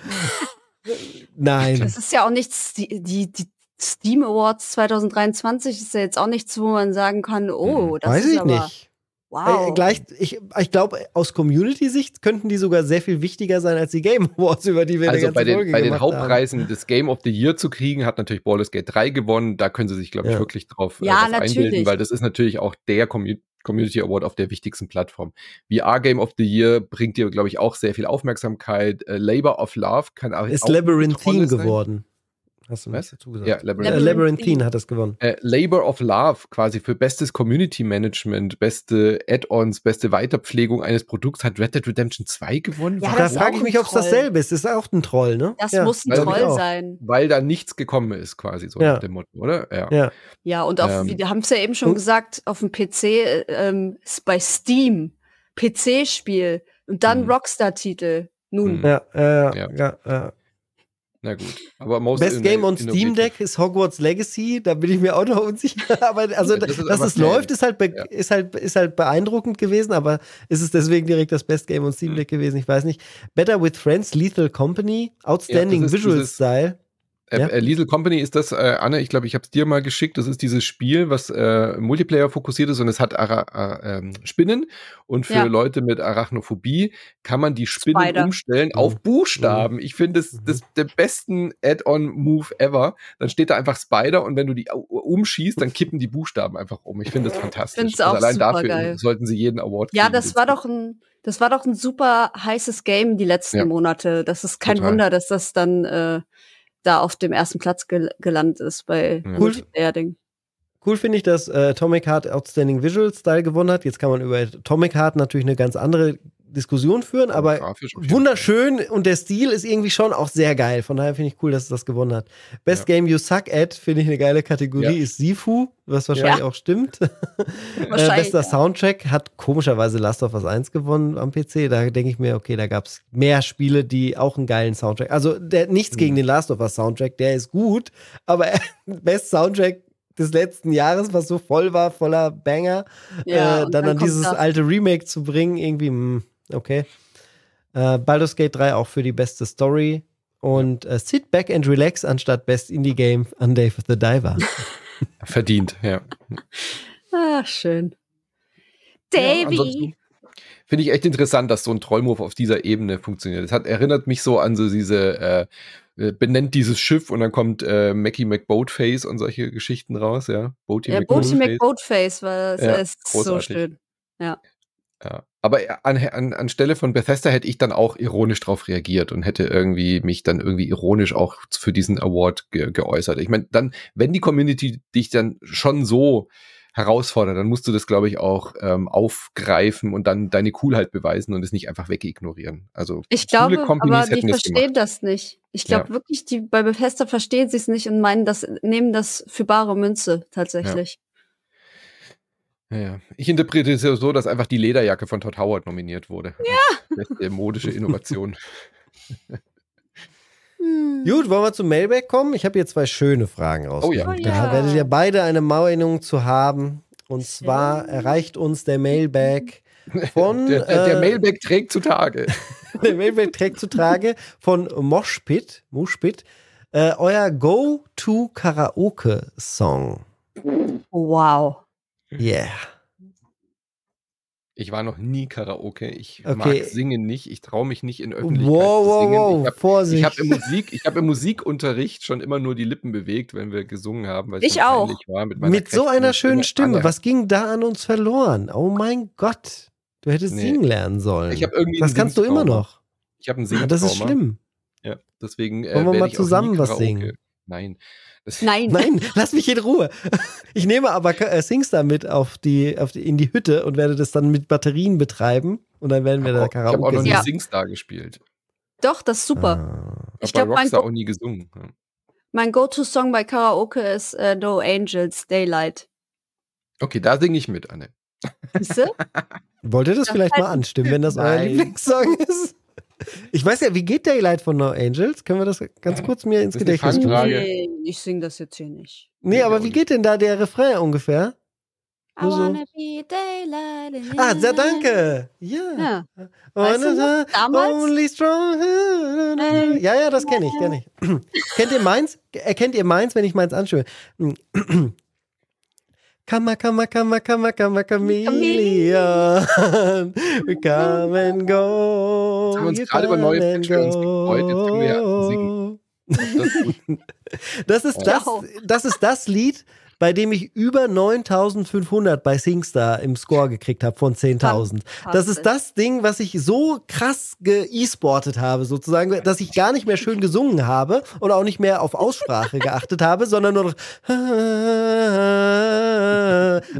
Nein. Das ist ja auch nichts, die, die, die Steam Awards 2023 ist ja jetzt auch nichts, wo man sagen kann, oh, das Hm, Weiß ist ich aber, nicht. wow. Äh, gleich, ich ich glaube, aus Community-Sicht könnten die sogar sehr viel wichtiger sein als die Game Awards, über die wir Also bei den, Folge bei den gemacht haben. Hauptpreisen des Game of the Year zu kriegen, hat natürlich Baldur's Gate 3 gewonnen. Da können sie sich, glaube ich, Ja. wirklich drauf äh, Ja, was einbilden, natürlich. weil das ist natürlich auch der Commu Community Award auf der wichtigsten Plattform. VR Game of the Year bringt dir, glaube ich, auch sehr viel Aufmerksamkeit. Äh, Labor of Love kann auch Ist Labyrinthine sein. geworden. Hast du Was? dazu gesagt? Ja, Äh, Labyrinth. Labyrinthine hat das gewonnen. Äh, Labor of Love, quasi für bestes Community Management, beste Add-ons, beste Weiterpflegung eines Produkts, hat Red Dead Redemption 2 gewonnen. Ja? Da frage ich mich, ob es dasselbe ist. Das ist auch ein Troll, ne? Das ja. muss ein Weil- Troll auch. sein. Weil da nichts gekommen ist, quasi so Ja. nach dem Motto, oder? Ja. Ja. Ja, und auf, Ähm. wir haben es ja eben schon Und- gesagt, auf dem PC, äh, ähm, ist bei Steam, PC-Spiel und dann Mhm. Rockstar-Titel. Nun, Mhm. Ja, äh, Ja. ja, ja. Na gut. Aber most Best Game on. Steam Deck ist Hogwarts Legacy. Da bin ich mir auch noch unsicher. Aber also, Ja, das dass es geil. läuft, ist halt, Ja. ist, halt, ist halt beeindruckend gewesen. Aber ist es deswegen direkt das Best Game on Steam Mhm. Deck gewesen? Ich weiß nicht. Better with Friends, Lethal Company, Outstanding Ja, Visual dieses- Style. Äh, Ja. äh, Liesel Company ist das, äh, Anne, ich glaube, ich habe es dir mal geschickt. Das ist dieses Spiel, was äh, Multiplayer fokussiert ist und es hat Ara äh, ähm, Spinnen. Und für Ja. Leute mit Arachnophobie kann man die Spinnen Spider. umstellen Mhm. auf Buchstaben. Ich finde es Mhm. das der besten Add-on-Move ever. Dann steht da einfach Spider und wenn du die umschießt, dann kippen die Buchstaben einfach um. Ich finde das fantastisch. Find's auch allein super dafür geil. sollten sie jeden Award ja, kriegen, das war doch ein, das war doch ein super heißes Game die letzten Ja. Monate. Das ist kein Total. Wunder, dass das dann äh, da auf dem ersten Platz gel gelandet ist bei Ja. Cool. Multiplayer-Ding. Cool finde ich, dass äh, Atomic Heart Outstanding Visual Style gewonnen hat. Jetzt kann man über Atomic Heart natürlich eine ganz andere Diskussion führen, aber wunderschön und der Stil ist irgendwie schon auch sehr geil. Von daher finde ich cool, dass es das gewonnen hat. Best Game You Suck at finde ich eine geile Kategorie Ja. ist Sifu, was wahrscheinlich Ja. auch stimmt. äh, Wahrscheinlich, bester ja. Soundtrack hat komischerweise Last of Us 1 gewonnen am PC. Da denke ich mir, okay, da gab es mehr Spiele, die auch einen geilen Soundtrack. Also der, nichts Mhm. gegen den Last of Us Soundtrack, der ist gut, aber Best Soundtrack des letzten Jahres, was so voll war, voller Banger, Ja, äh, und dann, an dieses da- alte Remake zu bringen, irgendwie, hm, okay. Äh, Baldur's Gate 3 auch für die beste Story. Und äh, Sit Back and Relax anstatt Best Indie Game an Dave the Diver. Verdient, ja. Ah, schön. Ja, Davy. ansonsten Finde ich echt interessant, dass so ein Trollmove auf dieser Ebene funktioniert. Es hat erinnert mich so an so diese äh, äh, benennt dieses Schiff und dann kommt äh, Mackie McBoatface und solche Geschichten raus, ja. Boaty ja, Boaty McBoatface. McBoatface war das Ja, ist so großartig. schön. Ja. Aber an, an, anstelle von Bethesda hätte ich dann auch ironisch drauf reagiert und hätte irgendwie mich dann irgendwie ironisch auch für diesen Award ge geäußert. Ich meine, dann, wenn die Community dich dann schon so herausfordert, dann musst du das, glaube ich, auch ähm, aufgreifen und dann deine Coolheit beweisen und es nicht einfach wegignorieren. Also Ich glaube, Companies aber die das verstehen das nicht. Ich glaube Ja. wirklich, die bei Bethesda verstehen sie es nicht und meinen das, nehmen das für bare Münze tatsächlich. Ja. Ich interpretiere es ja so, dass einfach die Lederjacke von Todd Howard nominiert wurde. Ja. Beste modische Innovation. Hm. Gut, wollen wir zum Mailback kommen? Ich habe hier zwei schöne Fragen raus. Oh ja. Oh Da ja. werdet ihr beide eine Meinung zu haben. Und zwar erreicht uns der Mailback von Der, der, der äh, Mailback trägt zutage. der Mailback trägt zutage von Moshpit, Moshpit, äh, euer Go-To-Karaoke-Song. Wow. Yeah. Ich war noch nie Karaoke. Ich Okay. mag singen nicht. Ich traue mich nicht in Öffentlichkeit Wow, zu wow, singen. wow. Ich habe Vorsicht. hab im, Musik, ich hab im Musikunterricht schon immer nur die Lippen bewegt, wenn wir gesungen haben. Weil Ich mir auch. mit, meiner Mit so einer schönen Stimme. Was ging da an uns verloren? Oh mein Gott. Du hättest Nee. singen lernen sollen. Ich irgendwie das kannst du immer noch. Ich habe einen Ja, Singtrauma. das ist schlimm. Ja, deswegen äh, Wollen wir mal ich zusammen was singen? Nein. Nein. Nein, lass mich in Ruhe. Ich nehme aber äh, Singstar mit auf die, auf die, in die Hütte und werde das dann mit Batterien betreiben. Und dann werden wir da habe auch, ich hab auch Karaoke noch nie Ja. Singstar gespielt. Doch, das ist super. Ah. Ich habe Rockstar auch nie gesungen. Mein Go-To-Song bei Karaoke ist äh, No Angels, Daylight. Okay, da singe ich mit, Anne. Siehste? Wollt ihr das Das vielleicht mal anstimmen, wenn das euer. Lieblingssong ist? Ich weiß ja, wie geht Daylight von No Angels? Können wir das ganz kurz mir ins Gedächtnis rufen? Nee, ich sing das jetzt hier nicht. Nee, aber wie geht denn da der Refrain ungefähr? I so. wanna be daylight in Ah, the sehr danke. Ja. Ja. Weißt du? Damals? Only strong. Ja, ja, das kenne ich, kenne ich. Kennt ihr meins? Erkennt ihr meins, wenn ich meins anstimme? Kammer, Kammer, Kammer, Kammer, Kammer, Chameleon. We come and go. Jetzt haben wir uns gerade über neue Patreons gefreut, jetzt können wir ja go. singen. Das ist. Das das ist das Lied, bei dem ich über 9500 bei SingStar im Score gekriegt habe von 10.000. Das ist das Ding, was ich so krass ge-e-sportet habe, sozusagen, dass ich gar nicht mehr schön gesungen habe und auch nicht mehr auf Aussprache geachtet habe, sondern nur noch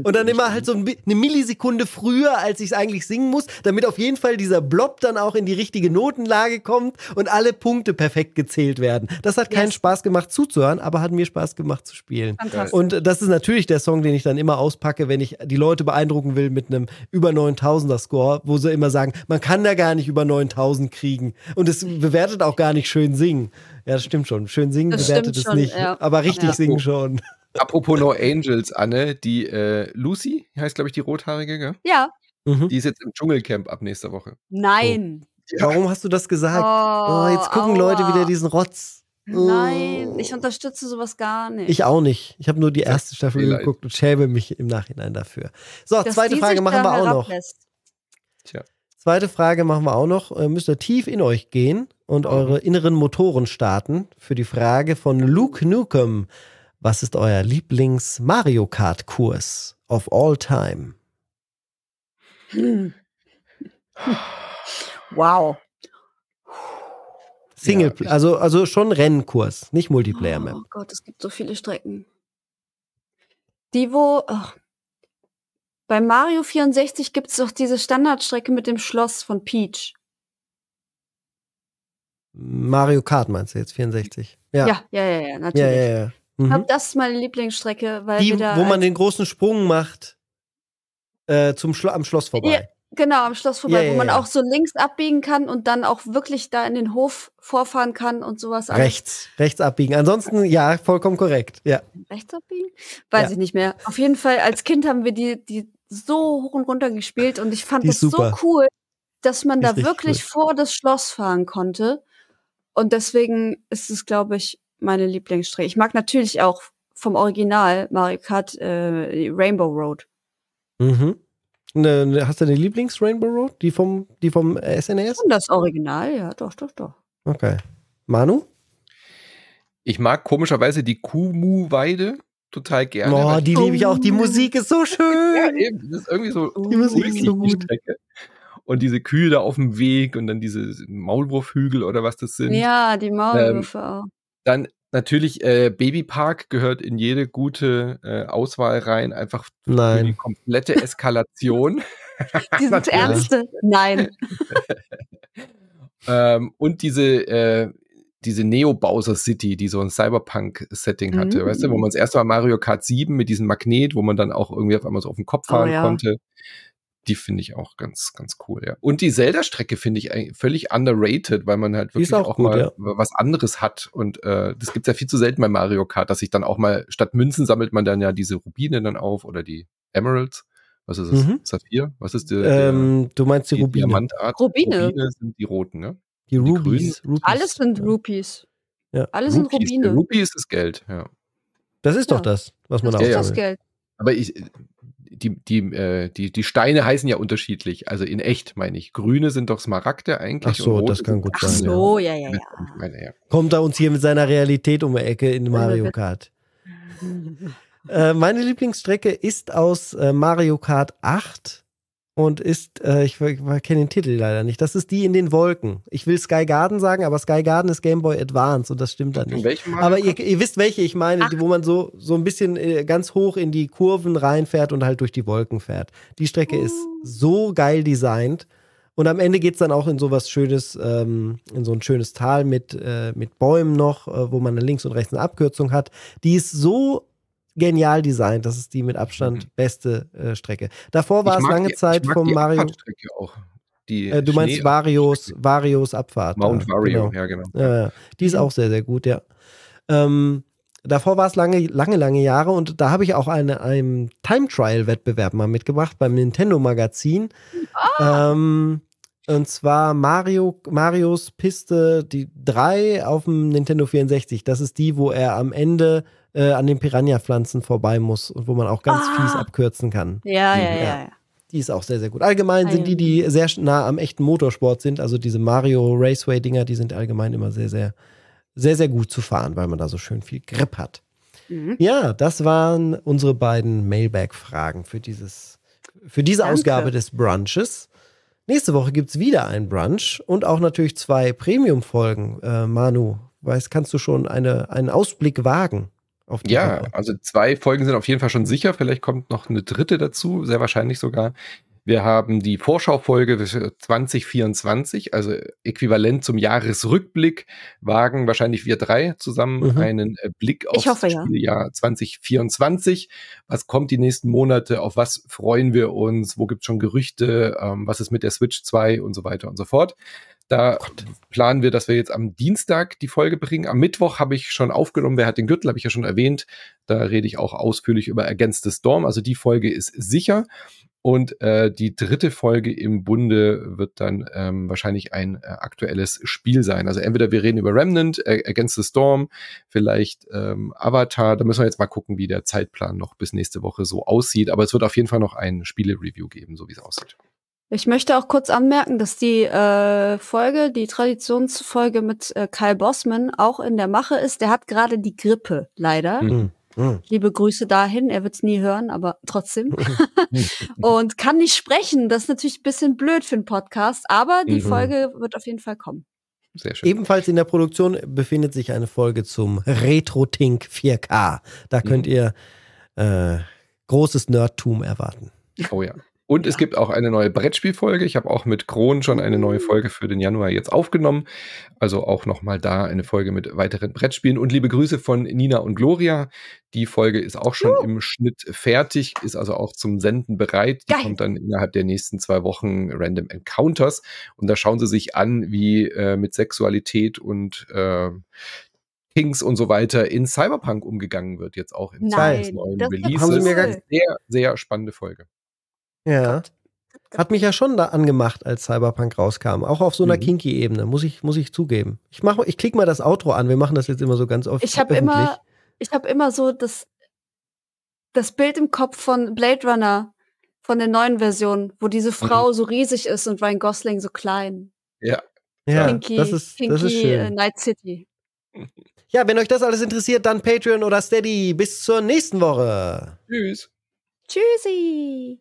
und dann immer halt so ein, eine Millisekunde früher, als ich es eigentlich singen muss, damit auf jeden Fall dieser Blob dann auch in die richtige Notenlage kommt und alle Punkte perfekt gezählt werden. Das hat keinen Yes. Spaß gemacht zuzuhören, aber hat mir Spaß gemacht zu spielen. Und das ist natürlich der Song, den ich dann immer auspacke, wenn ich die Leute beeindrucken will mit einem über 9000er Score, wo sie immer sagen, man kann da gar nicht über 9000 kriegen. Und es bewertet auch gar nicht schön singen. Ja, das stimmt schon. Schön singen Das bewertet es schon, nicht. ja. Aber richtig Ja. singen schon. Apropos No Angels, Anne, die äh, Lucy, heißt glaube ich die rothaarige, gell? Ja. Mhm. Die ist jetzt im Dschungelcamp ab nächster Woche. Nein. Warum hast du das gesagt? Oh, jetzt gucken aua. Leute wieder diesen Rotz. Oh. Nein, ich unterstütze sowas gar nicht. Ich auch nicht. Ich habe nur die erste Staffel leid. geguckt und schäme mich im Nachhinein dafür. So, Dass zweite Frage machen wir auch noch. Tja. Zweite Frage machen wir auch noch. Äh, müsst ihr tief in euch gehen und eure inneren Motoren starten für die Frage von Luke Nukem. Was ist euer Lieblings-Mario Kart-Kurs of all time? Hm. Wow. Single, Ja, ich- also, also schon Rennkurs, nicht Multiplayer-Map. Oh Gott, es gibt so viele Strecken. Die, wo. ach. Bei Mario 64 gibt es doch diese Standardstrecke mit dem Schloss von Peach. Mario Kart meinst du jetzt, 64? Ja, Ja, ja, ja, ja, ja, natürlich. ja. ja. Ich Mhm. glaube, das ist meine Lieblingsstrecke, weil Die, wir da. wo man den großen Sprung macht äh, zum Schlo am Schloss vorbei. Genau, am Schloss vorbei, Ja, ja, wo man ja. auch so links abbiegen kann und dann auch wirklich da in den Hof vorfahren kann und sowas. Rechts, rechts abbiegen. Ansonsten, ja, vollkommen korrekt. Ja. Rechts abbiegen? Weiß ich nicht mehr. Auf jeden Fall, als Kind haben wir die, die so hoch und runter gespielt und ich fand Die das so cool, dass man da wirklich vor das Schloss fahren konnte. Und deswegen ist es, glaube ich, meine Lieblingsstrecke. Ich mag natürlich auch vom Original Mario Kart äh, Rainbow Road. Mhm. Ne, ne, hast du eine Lieblings-Rainbow Road? Die vom, die vom SNES? Und das Original, ja, doch, doch, doch. Okay. Manu? Ich mag komischerweise die Kumu-Weide total gerne. Oh, weil- die liebe ich auch. Die Musik ist so ja, schön. eben, das ist irgendwie so Die Musik ist so die gut. Strecke. Und diese Kühe da auf dem Weg und dann diese Maulwurfhügel oder was das sind. Ja, die Maulwürfe Ähm, auch. Dann natürlich äh, Babypark gehört in jede gute äh, Auswahl rein, einfach für die Nein. komplette Eskalation. Dieses. Ernste? Nein. ähm, und diese äh, diese Neo Bowser City, die so ein Cyberpunk-Setting hatte, Mhm. weißt du, wo man das erste Mal Mario Kart 7 mit diesem Magnet, wo man dann auch irgendwie auf einmal so auf den Kopf Oh, fahren ja. konnte. Die finde ich auch ganz, ganz cool, ja. Und die Zelda-Strecke finde ich eigentlich völlig underrated, weil man halt wirklich auch auch, gut, mal ja. was anderes hat. Und äh, das gibt's ja viel zu selten bei Mario Kart, dass sich dann auch mal statt Münzen sammelt man dann ja diese Rubine dann auf oder die Emeralds. Was ist es? Mhm. Saphir? Was ist der, der Ähm, du meinst die, die Rubine. Diamantart? Rubine. Rubine sind die roten, ne? Die die Rubies. Rubies. Alles sind Ja. Rupees. Ja. Alles sind Rupees. Rubine. Rupee ist das Geld, ja. Das ist Ja. doch das, was man Das Ja, ist das. Geld. Aber ich, die, die, äh, die, die Steine heißen ja unterschiedlich. Also in echt meine ich. Grüne sind doch Smaragde eigentlich. Ach so, das kann gut Ach sein, ja. so, ja, ja, ja. Meine, ja. Kommt er uns hier mit seiner Realität um die Ecke in Mario Kart. Äh, meine Lieblingsstrecke ist aus äh, Mario Kart 8 und ist, äh, ich, ich kenne den Titel leider nicht, das ist die in den Wolken. Ich will Sky Garden sagen, aber Sky Garden ist Game Boy Advance und das stimmt dann In nicht. welchem Aber ihr, ihr wisst, welche ich meine, Ach. die, wo man so, so ein bisschen äh, ganz hoch in die Kurven reinfährt und halt durch die Wolken fährt. Die Strecke ist Uh. so geil designt. Und am Ende geht es dann auch in sowas Schönes, ähm, in so ein schönes Tal mit, äh, mit Bäumen noch, äh, wo man links und rechts eine Abkürzung hat. Die ist so genial designt. Das ist die mit Abstand Mhm. beste äh, Strecke. Davor war es lange die, Zeit ich mag vom die Mario. Abfahrtstrecke auch. Die Äh, du meinst Varios, Varios Abfahrt. Mount. Vario, Genau. ja genau. Ja, ja. Die ist auch sehr, sehr gut, ja. Ähm, davor war es lange, lange, lange Jahre und da habe ich auch eine, einen Time Trial Wettbewerb mal mitgebracht beim Nintendo Magazin. Ähm, und zwar Mario, Marios Piste, die 3 auf dem Nintendo 64. Das ist die, wo er am Ende äh, an den Piranha-Pflanzen vorbei muss und wo man auch ganz Ah. fies abkürzen kann. Ja, ja, Ja. ja, ja. Die ist auch sehr, sehr gut. Allgemein sind die, die sehr nah am echten Motorsport sind, also diese Mario Raceway-Dinger, die sind allgemein immer sehr, sehr, sehr, sehr gut zu fahren, weil man da so schön viel Grip hat. Mhm. Ja, das waren unsere beiden Mailbag-Fragen für, dieses, für diese Danke. Ausgabe des Brunches. Nächste Woche gibt es wieder ein Brunch und auch natürlich zwei Premium-Folgen. Äh, Manu, weißt, kannst du schon eine, einen Ausblick wagen die Ja, Woche? also zwei Folgen sind auf jeden Fall schon sicher. Vielleicht kommt noch eine dritte dazu, sehr wahrscheinlich sogar. Wir haben die Vorschaufolge für 2024, also äquivalent zum Jahresrückblick, wagen wahrscheinlich wir drei zusammen Mhm. einen äh, Blick aufs hoffe, ja. Spieljahr 2024. Was kommt die nächsten Monate? Auf was freuen wir uns? Wo gibt es schon Gerüchte? Ähm, was ist mit der Switch 2 und so weiter und so fort? Da planen wir, dass wir jetzt am Dienstag die Folge bringen. Am Mittwoch habe ich schon aufgenommen. Wer hat den Gürtel, habe ich ja schon erwähnt. Da rede ich auch ausführlich über the Storm. Also die Folge ist sicher. Und äh, die dritte Folge im Bunde wird dann ähm, wahrscheinlich ein äh, aktuelles Spiel sein. Also entweder wir reden über Remnant, äh, Against the Storm, vielleicht ähm, Avatar. Da müssen wir jetzt mal gucken, wie der Zeitplan noch bis nächste Woche so aussieht. Aber es wird auf jeden Fall noch ein Spiele-Review geben, so wie es aussieht. Ich möchte auch kurz anmerken, dass die äh, Folge, die Traditionsfolge mit äh, Kyle Bossman auch in der Mache ist. Der hat gerade die Grippe, leider. Mhm. Hm, hm. Liebe Grüße dahin. Er wird es nie hören, aber trotzdem. Und kann nicht sprechen. Das ist natürlich ein bisschen blöd für einen Podcast, aber die Mhm. Folge wird auf jeden Fall kommen. Sehr schön. Ebenfalls in der Produktion befindet sich eine Folge zum RetroTink 4K. Da könnt Mhm. ihr äh, großes Nerdtum erwarten. Oh ja. Und es gibt auch eine neue Brettspielfolge. Ich habe auch mit Kron schon eine neue Folge für den Januar jetzt aufgenommen. Also auch nochmal da eine Folge mit weiteren Brettspielen. Und liebe Grüße von Nina und Gloria. Die Folge ist auch schon im Schnitt fertig, ist also auch zum Senden bereit. Die Geil. kommt dann innerhalb der nächsten zwei Wochen Random Encounters. Und da schauen sie sich an, wie äh, mit Sexualität und äh, Kings und so weiter in Cyberpunk umgegangen wird, jetzt auch im Zuge des Nein, neuen Releases. Haben sie mir ganz- sehr, sehr spannende Folge. Ja. Hat mich ja schon da angemacht, als Cyberpunk rauskam. Auch auf so einer Mhm. Kinky-Ebene, muss ich, muss ich zugeben. Ich, mach, ich klicke mal das Outro an. Wir machen das jetzt immer so ganz oft. Ich habe immer, ich habe immer so das, das Bild im Kopf von Blade Runner, von der neuen Version, wo diese Frau so riesig ist und Ryan Gosling so klein. Ja, Ja, Pinky, das ist, Pinky das ist äh, schön. Night City. Ja, wenn euch das alles interessiert, dann Patreon oder Steady. Bis zur nächsten Woche. Tschüss. Tschüssi.